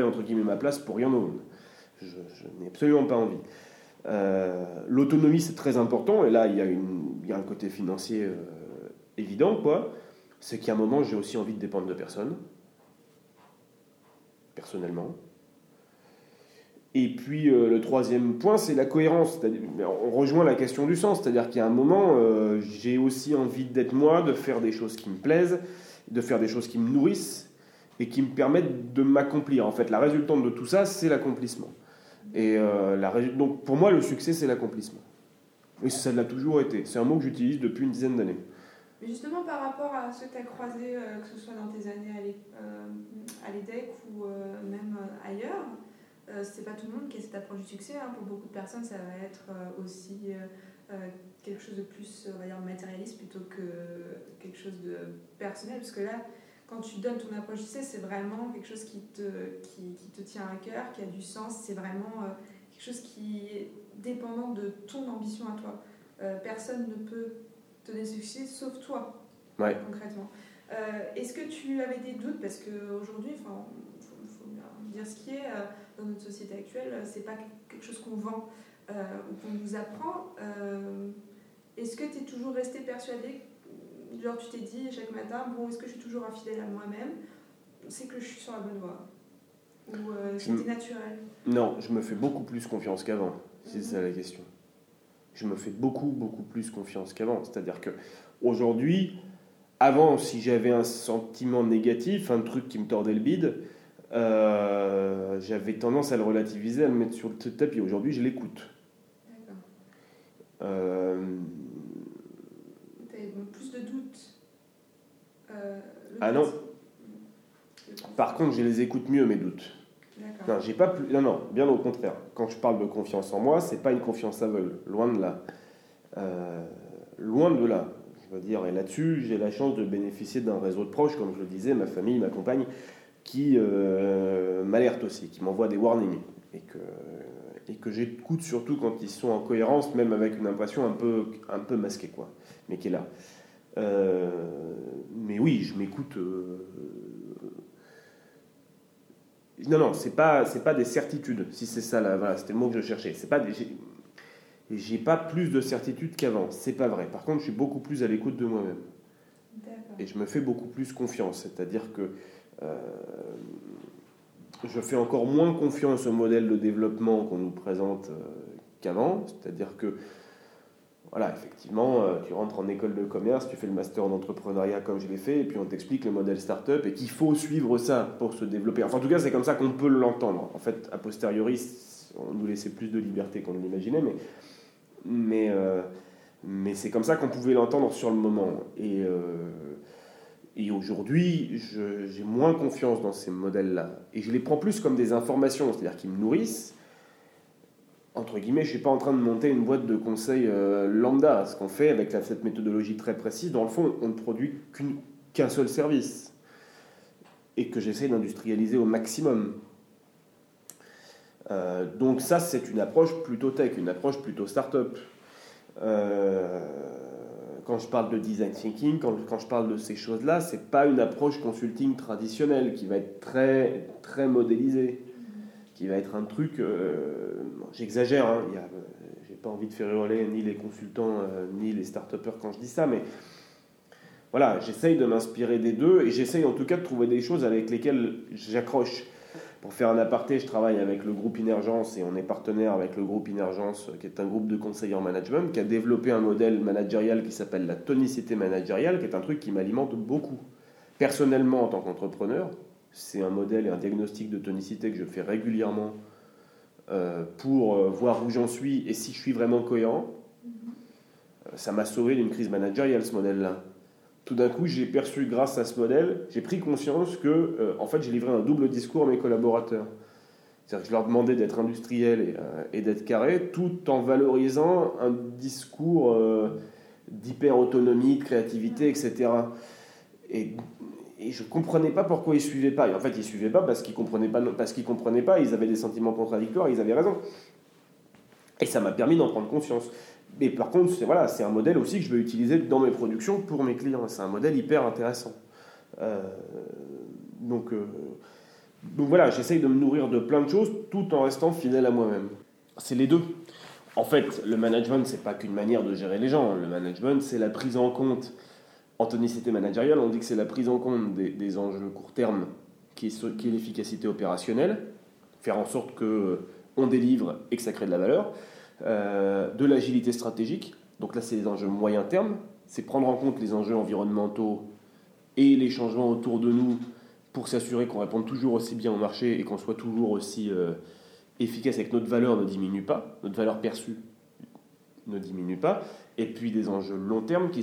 entre guillemets ma place pour rien au monde. Je, n'ai absolument pas envie. Euh, l'autonomie, c'est très important, et là, il y a, une, il y a un côté financier euh, évident, quoi. C'est qu'à un moment, j'ai aussi envie de dépendre de personne, personnellement. Et puis euh, le troisième point, c'est la cohérence. On rejoint la question du sens, c'est-à-dire qu'il y a un moment, euh, j'ai aussi envie d'être moi, de faire des choses qui me plaisent, de faire des choses qui me nourrissent et qui me permettent de m'accomplir. En fait, la résultante de tout ça, c'est l'accomplissement. Et euh, donc pour moi, le succès, c'est l'accomplissement. Et ça l'a toujours été. C'est un mot que j'utilise depuis une dizaine d'années. Justement, par rapport à ce que tu as croisé, que ce soit dans tes années à l'EDEC ou même ailleurs, euh, c'est pas tout le monde qui a cette approche du succès. Hein. Pour beaucoup de personnes, ça va être euh, aussi euh, quelque chose de plus on va dire, matérialiste plutôt que quelque chose de personnel. Parce que là, quand tu donnes ton approche du succès, c'est vraiment quelque chose qui te, qui, qui, te tient à cœur, qui a du sens. C'est vraiment quelque chose qui est dépendant de ton ambition à toi. personne ne peut te donner succès sauf toi, concrètement. Est-ce que tu avais des doutes? Parce qu'aujourd'hui, il faut, faut, dire ce qui est dans notre société actuelle, c'est pas quelque chose qu'on vend euh, ou qu'on nous apprend. Euh, est-ce que tu es toujours resté persuadé Genre, tu t'es dit chaque matin, bon, est-ce que je suis toujours infidèle à moi-même? C'est que je suis sur la bonne voie Ou euh, c'était naturel Non, je me fais beaucoup plus confiance qu'avant, si c'est ça la question. Je me fais beaucoup, beaucoup plus confiance qu'avant. C'est-à-dire que aujourd'hui, avant, si j'avais un sentiment négatif, un truc qui me tordait le bide, euh, j'avais tendance à le relativiser, à le mettre sur le tapis. Aujourd'hui, je l'écoute. D'accord. Euh... plus de doutes. Euh, ah non. Par contre, je les écoute mieux, mes doutes. Non, j'ai pas plus... non, non, bien au contraire. Quand je parle de confiance en moi, c'est pas une confiance aveugle, loin de là. Euh, loin de là, je veux dire. Et là-dessus, j'ai la chance de bénéficier d'un réseau de proches, comme je le disais, ma famille, ma compagne, qui euh, m'alerte aussi, qui m'envoie des warnings et que, et que j'écoute surtout quand ils sont en cohérence, même avec une impression un peu, un peu masquée, quoi, mais qui est là. Euh, mais oui, je m'écoute. Euh, non, non, c'est pas, c'est pas des certitudes, si c'est ça, là, voilà, c'était le mot que je cherchais. C'est pas des, j'ai pas plus de certitudes qu'avant, c'est pas vrai. Par contre, je suis beaucoup plus à l'écoute de moi-même. Et je me fais beaucoup plus confiance, c'est-à-dire que je fais encore moins confiance au modèle de développement qu'on nous présente euh, qu'avant, c'est-à-dire que voilà, effectivement, euh, tu rentres en école de commerce, tu fais le master en entrepreneuriat comme je l'ai fait, et puis on t'explique le modèle startup et qu'il faut suivre ça pour se développer. Enfin, en tout cas, c'est comme ça qu'on peut l'entendre. En fait, a posteriori, on nous laissait plus de liberté qu'on ne l'imaginait, mais, mais, c'est comme ça qu'on pouvait l'entendre sur le moment. Et aujourd'hui, j'ai moins confiance dans ces modèles-là. Et je les prends plus comme des informations, c'est-à-dire qu'ils me nourrissent. Entre guillemets, je ne suis pas en train de monter une boîte de conseils euh, lambda. Ce qu'on fait avec cette méthodologie très précise, dans le fond, on ne produit qu'un seul service. Et que j'essaie d'industrialiser au maximum. Euh, donc ça, c'est une approche plutôt tech, une approche plutôt start-up. Euh, quand je parle de design thinking, quand, je parle de ces choses-là, c'est pas une approche consulting traditionnelle qui va être très, très modélisée, qui va être un truc, euh, j'exagère, hein, j'ai pas envie de faire hurler ni les consultants ni les start-upers quand je dis ça, mais voilà, j'essaye de m'inspirer des deux et j'essaye en tout cas de trouver des choses avec lesquelles j'accroche. Pour faire un aparté, je travaille avec le groupe Inergence et on est partenaire avec le groupe Inergence, qui est un groupe de conseillers en management, qui a développé un modèle managérial qui s'appelle la tonicité managériale, qui est un truc qui m'alimente beaucoup. Personnellement, en tant qu'entrepreneur, c'est un modèle et un diagnostic de tonicité que je fais régulièrement euh, pour euh, voir où j'en suis et si je suis vraiment cohérent. Euh, ça m'a sauvé d'une crise managériale, ce modèle-là tout d'un coup, j'ai perçu, grâce à ce modèle, j'ai pris conscience que, euh, en fait, j'ai livré un double discours à mes collaborateurs. C'est-à-dire que je leur demandais d'être industriels euh, et, d'être carrés, tout en valorisant un discours euh, d'hyper-autonomie, de créativité, etc. Et, je ne comprenais pas pourquoi ils ne suivaient pas. Et en fait, ils ne suivaient pas parce qu'ils ne comprenaient, pas, parce qu'ils comprenaient pas, ils avaient des sentiments contradictoires, ils avaient raison. Et ça m'a permis d'en prendre conscience. Mais par contre, c'est voilà, un modèle aussi que je vais utiliser dans mes productions pour mes clients. C'est un modèle hyper intéressant. Euh, donc, euh, donc voilà, j'essaye de me nourrir de plein de choses tout en restant fidèle à moi-même. C'est les deux. En fait, le management, c'est pas qu'une manière de gérer les gens. Le management, c'est la prise en compte. En tonicité managériale, on dit que c'est la prise en compte des, enjeux court terme qui est, qui est l'efficacité opérationnelle, faire en sorte que on délivre et que ça crée de la valeur. Euh, de l'agilité stratégique. Donc là, c'est les enjeux moyen terme. C'est prendre en compte les enjeux environnementaux et les changements autour de nous pour s'assurer qu'on réponde toujours aussi bien au marché et qu'on soit toujours aussi euh, efficace et que notre valeur ne diminue pas, notre valeur perçue ne diminue pas. Et puis des enjeux long terme qui,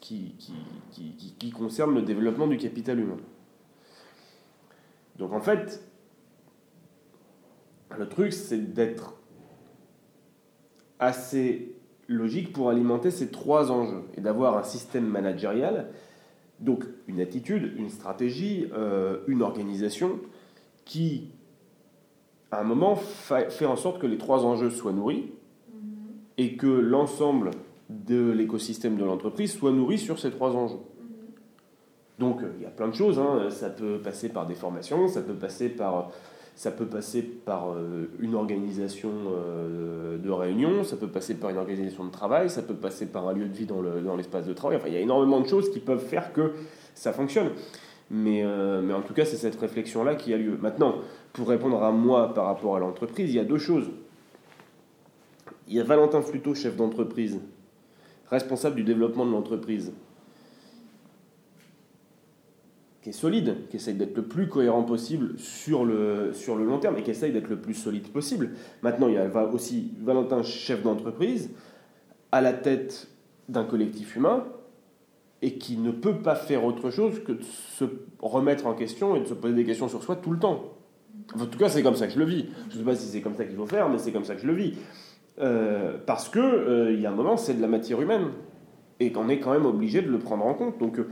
qui, qui, qui concernent le développement du capital humain. Donc en fait, le truc, c'est d'être assez logique pour alimenter ces trois enjeux et d'avoir un système managérial, donc une attitude, une stratégie, euh, une organisation qui, à un moment, fait en sorte que les trois enjeux soient nourris mm-hmm. et que l'ensemble de l'écosystème de l'entreprise soit nourri sur ces trois enjeux. Mm-hmm. Donc il y a plein de choses, hein. ça peut passer par des formations, ça peut passer par ça peut passer par euh, une organisation euh, de réunion, ça peut passer par une organisation de travail, ça peut passer par un lieu de vie dans l'espace de travail. Enfin, il y a énormément de choses qui peuvent faire que ça fonctionne. Mais, euh, mais en tout cas, c'est cette réflexion-là qui a lieu. Maintenant, pour répondre à moi par rapport à l'entreprise, il y a deux choses. Il y a Valentin Fluto, chef d'entreprise, responsable du développement de l'entreprise. Qui est solide, qui essaye d'être le plus cohérent possible sur le, sur le long terme et qui essaye d'être le plus solide possible. Maintenant, il y a aussi Valentin, chef d'entreprise, à la tête d'un collectif humain et qui ne peut pas faire autre chose que de se remettre en question et de se poser des questions sur soi tout le temps. En tout cas, c'est comme ça que je le vis. Je ne sais pas si c'est comme ça qu'il faut faire, mais c'est comme ça que je le vis. Euh, parce que euh, il y a un moment, c'est de la matière humaine et qu'on est quand même obligé de le prendre en compte. Donc, euh,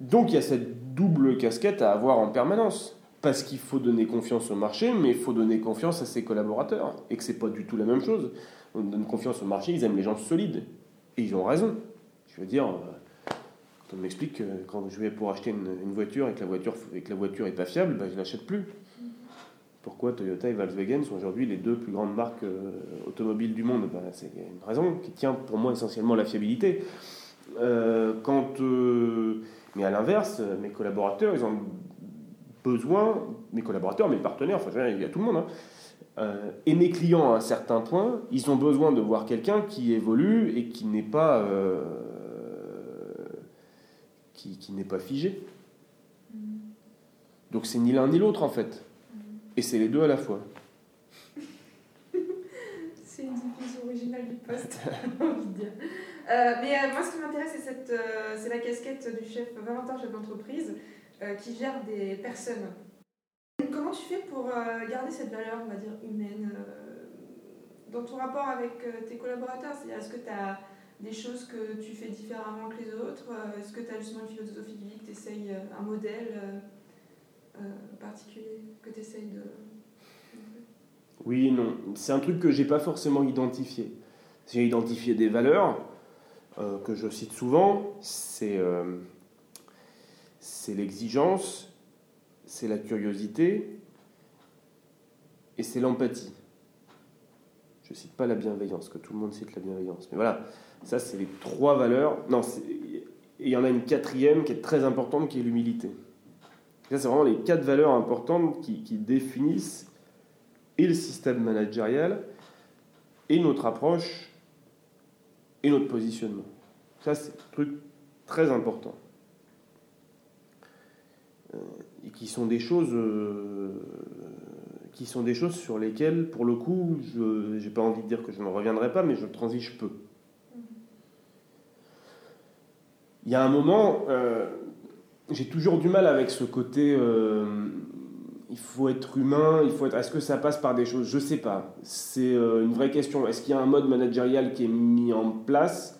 donc il y a cette double casquette à avoir en permanence. Parce qu'il faut donner confiance au marché, mais il faut donner confiance à ses collaborateurs. Et que c'est pas du tout la même chose. On donne confiance au marché, ils aiment les gens solides. Et ils ont raison. Je veux dire, euh, quand on m'explique que quand je vais pour acheter une, voiture et que la voiture et que la voiture est pas fiable, ben, je l'achète plus. Pourquoi Toyota et Volkswagen sont aujourd'hui les deux plus grandes marques euh, automobiles du monde? Ben, C'est une raison qui tient pour moi essentiellement la fiabilité. Euh, quand mais à l'inverse, mes collaborateurs, ils ont besoin, mes collaborateurs, mes partenaires, enfin, il y a tout le monde, hein, euh, et mes clients à un certain point, ils ont besoin de voir quelqu'un qui évolue et qui n'est pas, euh, qui, qui n'est pas figé. Mm. Donc c'est ni l'un ni l'autre en fait. Mm. Et c'est les deux à la fois. <laughs> c'est une définition originale du poste, <laughs> j'ai envie de dire. Euh, mais euh, moi, ce qui m'intéresse, c'est, euh, c'est la casquette du chef Valentin, chef d'entreprise, qui gère des personnes. Comment tu fais pour garder cette valeur, on va dire, humaine dans ton rapport avec tes collaborateurs? C'est-à-dire, est-ce que tu as des choses que tu fais différemment que les autres? Est-ce que tu as justement une philosophie de vie, que tu un modèle particulier que tu essayes de. Oui, non. C'est un truc que j'ai pas forcément identifié. J'ai identifié des valeurs que je cite souvent. C'est c'est l'exigence, c'est la curiosité et c'est l'empathie. Je ne cite pas la bienveillance, que tout le monde cite la bienveillance. Mais voilà, ça c'est les trois valeurs. Non, il y en a une quatrième qui est très importante, qui est l'humilité. Ça, c'est vraiment les quatre valeurs importantes qui, qui, définissent et le système managérial, et notre approche, notre positionnement. Ça, c'est un truc très important. Euh, et qui sont des choses euh, qui sont des choses sur lesquelles, pour le coup, je n'ai pas envie de dire que je ne reviendrai pas, mais je transige peu. Il y a un moment, euh, j'ai toujours du mal avec ce côté, il faut être humain, il faut être. Est-ce que ça passe par des choses? Je sais pas. C'est une vraie question. Est-ce qu'il y a un mode managérial qui est mis en place?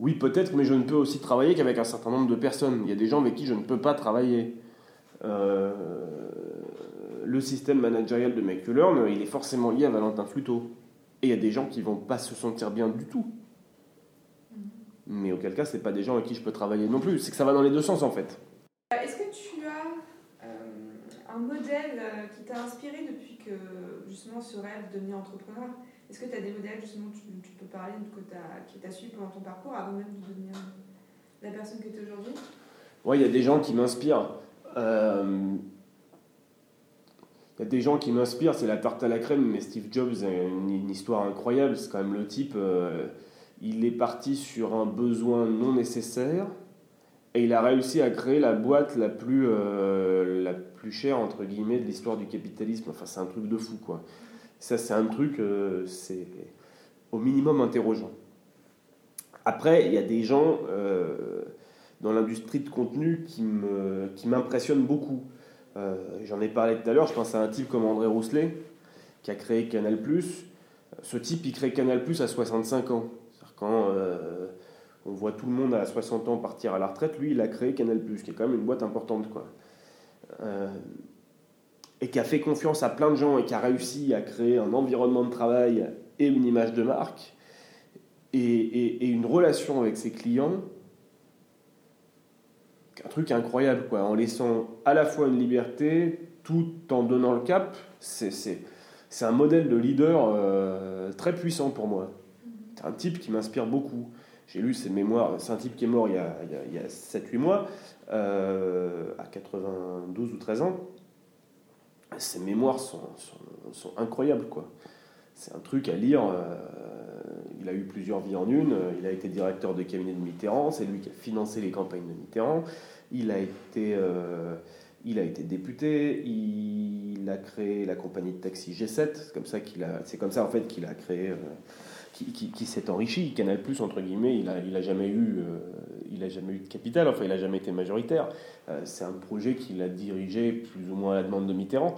Oui, peut-être, mais je ne peux aussi travailler qu'avec un certain nombre de personnes. Il y a des gens avec qui je ne peux pas travailler. Euh, le système managérial de Make il est forcément lié à Valentin Fluto. Et il y a des gens qui vont pas se sentir bien du tout. Mm-hmm. Mais auquel cas, c'est pas des gens avec qui je peux travailler non plus. C'est que ça va dans les deux sens en fait. Euh, est-ce que tu euh, un modèle qui t'a inspiré depuis que justement ce rêve de devenir entrepreneur? Est-ce que tu as des modèles justement tu, tu peux parler que qui t'a suivi pendant ton parcours avant même de devenir la personne que tu es aujourd'hui? Oui, il y a des gens qui m'inspirent. Euh, il y a des gens qui m'inspirent, c'est la tarte à la crème, mais Steve Jobs a une, histoire incroyable. C'est quand même le type, euh, il est parti sur un besoin non nécessaire et il a réussi à créer la boîte la plus, euh, plus chère, entre guillemets, de l'histoire du capitalisme. Enfin, c'est un truc de fou, quoi. Ça, c'est un truc, c'est au minimum interrogeant. Après, il y a des gens dans l'industrie de contenu qui m'impressionne qui beaucoup. Euh, j'en ai parlé tout à l'heure, je pense à un type comme André Rousselet, qui a créé Canal+. Ce type, il crée Canal+, à 65 ans. Quand euh, on voit tout le monde à 60 ans partir à la retraite, lui, il a créé Canal+, qui est quand même une boîte importante. Quoi. Euh, et qui a fait confiance à plein de gens et qui a réussi à créer un environnement de travail et une image de marque et une relation avec ses clients un truc incroyable, quoi, en laissant à la fois une liberté tout en donnant le cap. C'est un modèle de leader euh, très puissant pour moi. C'est un type qui m'inspire beaucoup. J'ai lu ses mémoires, c'est un type qui est mort il y a, il y a, 7-8 mois, euh, à 92 ou 13 ans. Ses mémoires sont incroyables, quoi. C'est un truc à lire. Euh, il a eu plusieurs vies en une. Il a été directeur de cabinet de Mitterrand. C'est lui qui a financé les campagnes de Mitterrand. Il a été, euh, il a été député. Il a créé la compagnie de taxi G7. C'est comme ça qu'il a, c'est comme ça en fait qu'il a créé, euh, qui, s'est enrichi. Canal entre guillemets, il a, il a jamais eu, euh, jamais eu de capital. Enfin, il a jamais été majoritaire. c'est un projet qu'il a dirigé plus ou moins à la demande de Mitterrand.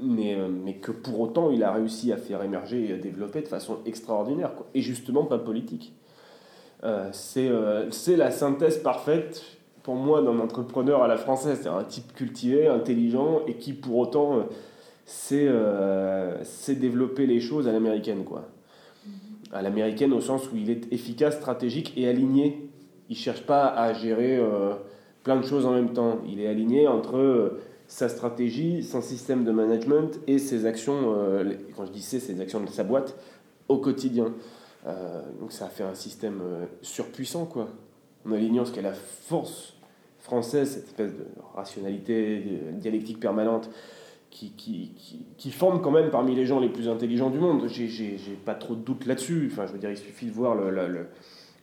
Mais, mais, que pour autant il a réussi à faire émerger et à développer de façon extraordinaire, et justement pas politique. c'est la synthèse parfaite pour moi d'un entrepreneur à la française. C'est un type cultivé, intelligent et qui pour autant euh, sait, euh, développer les choses à l'américaine. quoi. À l'américaine au sens où il est efficace, stratégique et aligné. Il ne cherche pas à gérer euh, plein de choses en même temps. Il est aligné entre sa stratégie, son système de management et ses actions, quand je dis c'est, ses actions de sa boîte au quotidien. donc ça a fait un système surpuissant, quoi. En alignant ce qu'est la force française, cette espèce de rationalité dialectique permanente qui, qui, qui, forme quand même parmi les gens les plus intelligents du monde. J'ai pas trop de doute là-dessus. Enfin, je veux dire, il suffit de voir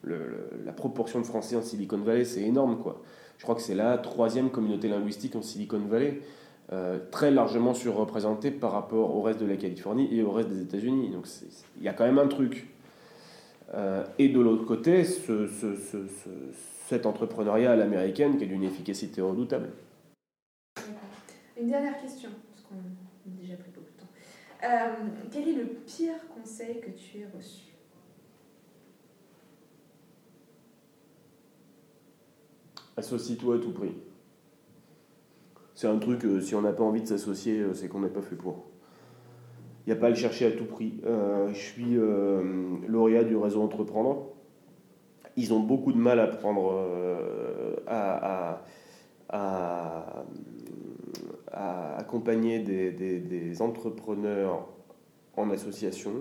la proportion de Français en Silicon Valley, c'est énorme, quoi. Je crois que c'est la troisième communauté linguistique en Silicon Valley, euh, très largement surreprésentée par rapport au reste de la Californie et au reste des États-Unis. Donc il y a quand même un truc. Euh, et de l'autre côté, ce, ce, ce, cette entrepreneuriat à qui est d'une efficacité redoutable. Une dernière question, parce qu'on a déjà pris beaucoup de temps. Euh, quel est le pire conseil que tu aies reçu? Associe-toi à tout prix. C'est un truc, euh, si on n'a pas envie de s'associer, euh, c'est qu'on n'est pas fait pour. Il n'y a pas à le chercher à tout prix. Je suis lauréat du réseau Entreprendre. Ils ont beaucoup de mal à prendre, à, à, accompagner des, des, entrepreneurs en association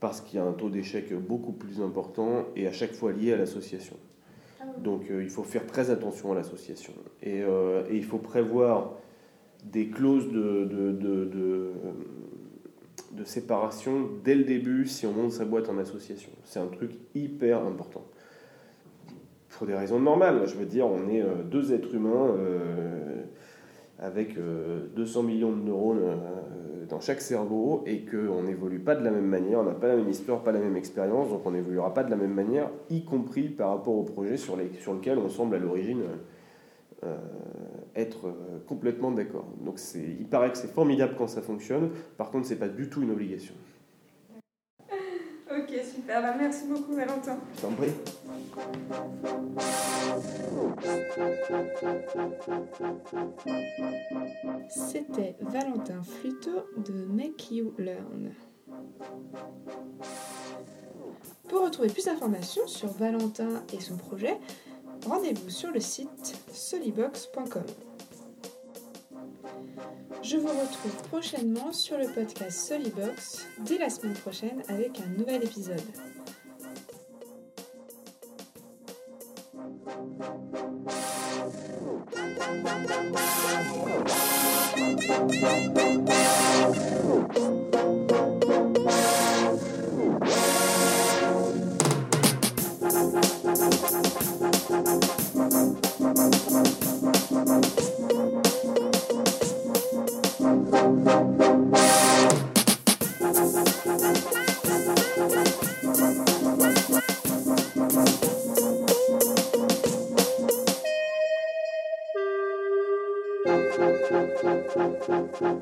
parce qu'il y a un taux d'échec beaucoup plus important et à chaque fois lié à l'association. Ah Donc il faut faire très attention à l'association. Euh, et, il faut prévoir des clauses de, de, de, séparation dès le début si on monte sa boîte en association. C'est un truc hyper important. Pour des raisons normales, je veux dire, on est euh, deux êtres humains euh, avec 200 millions de neurones dans chaque cerveau et qu'on n'évolue pas de la même manière, on n'a pas la même histoire, pas la même expérience, donc on n'évoluera pas de la même manière, y compris par rapport au projet sur, les, sur lequel on semble à l'origine euh, être euh, complètement d'accord. Donc il paraît que c'est formidable quand ça fonctionne, par contre c'est pas du tout une obligation. Ok, super. Bah, merci beaucoup, Valentin. Je t'en prie. C'était Valentin Fluto de Make You Learn. Pour retrouver plus d'informations sur Valentin et son projet, rendez-vous sur le site solibox.com. Je vous retrouve prochainement sur le podcast Solibox dès la semaine prochaine avec un nouvel épisode.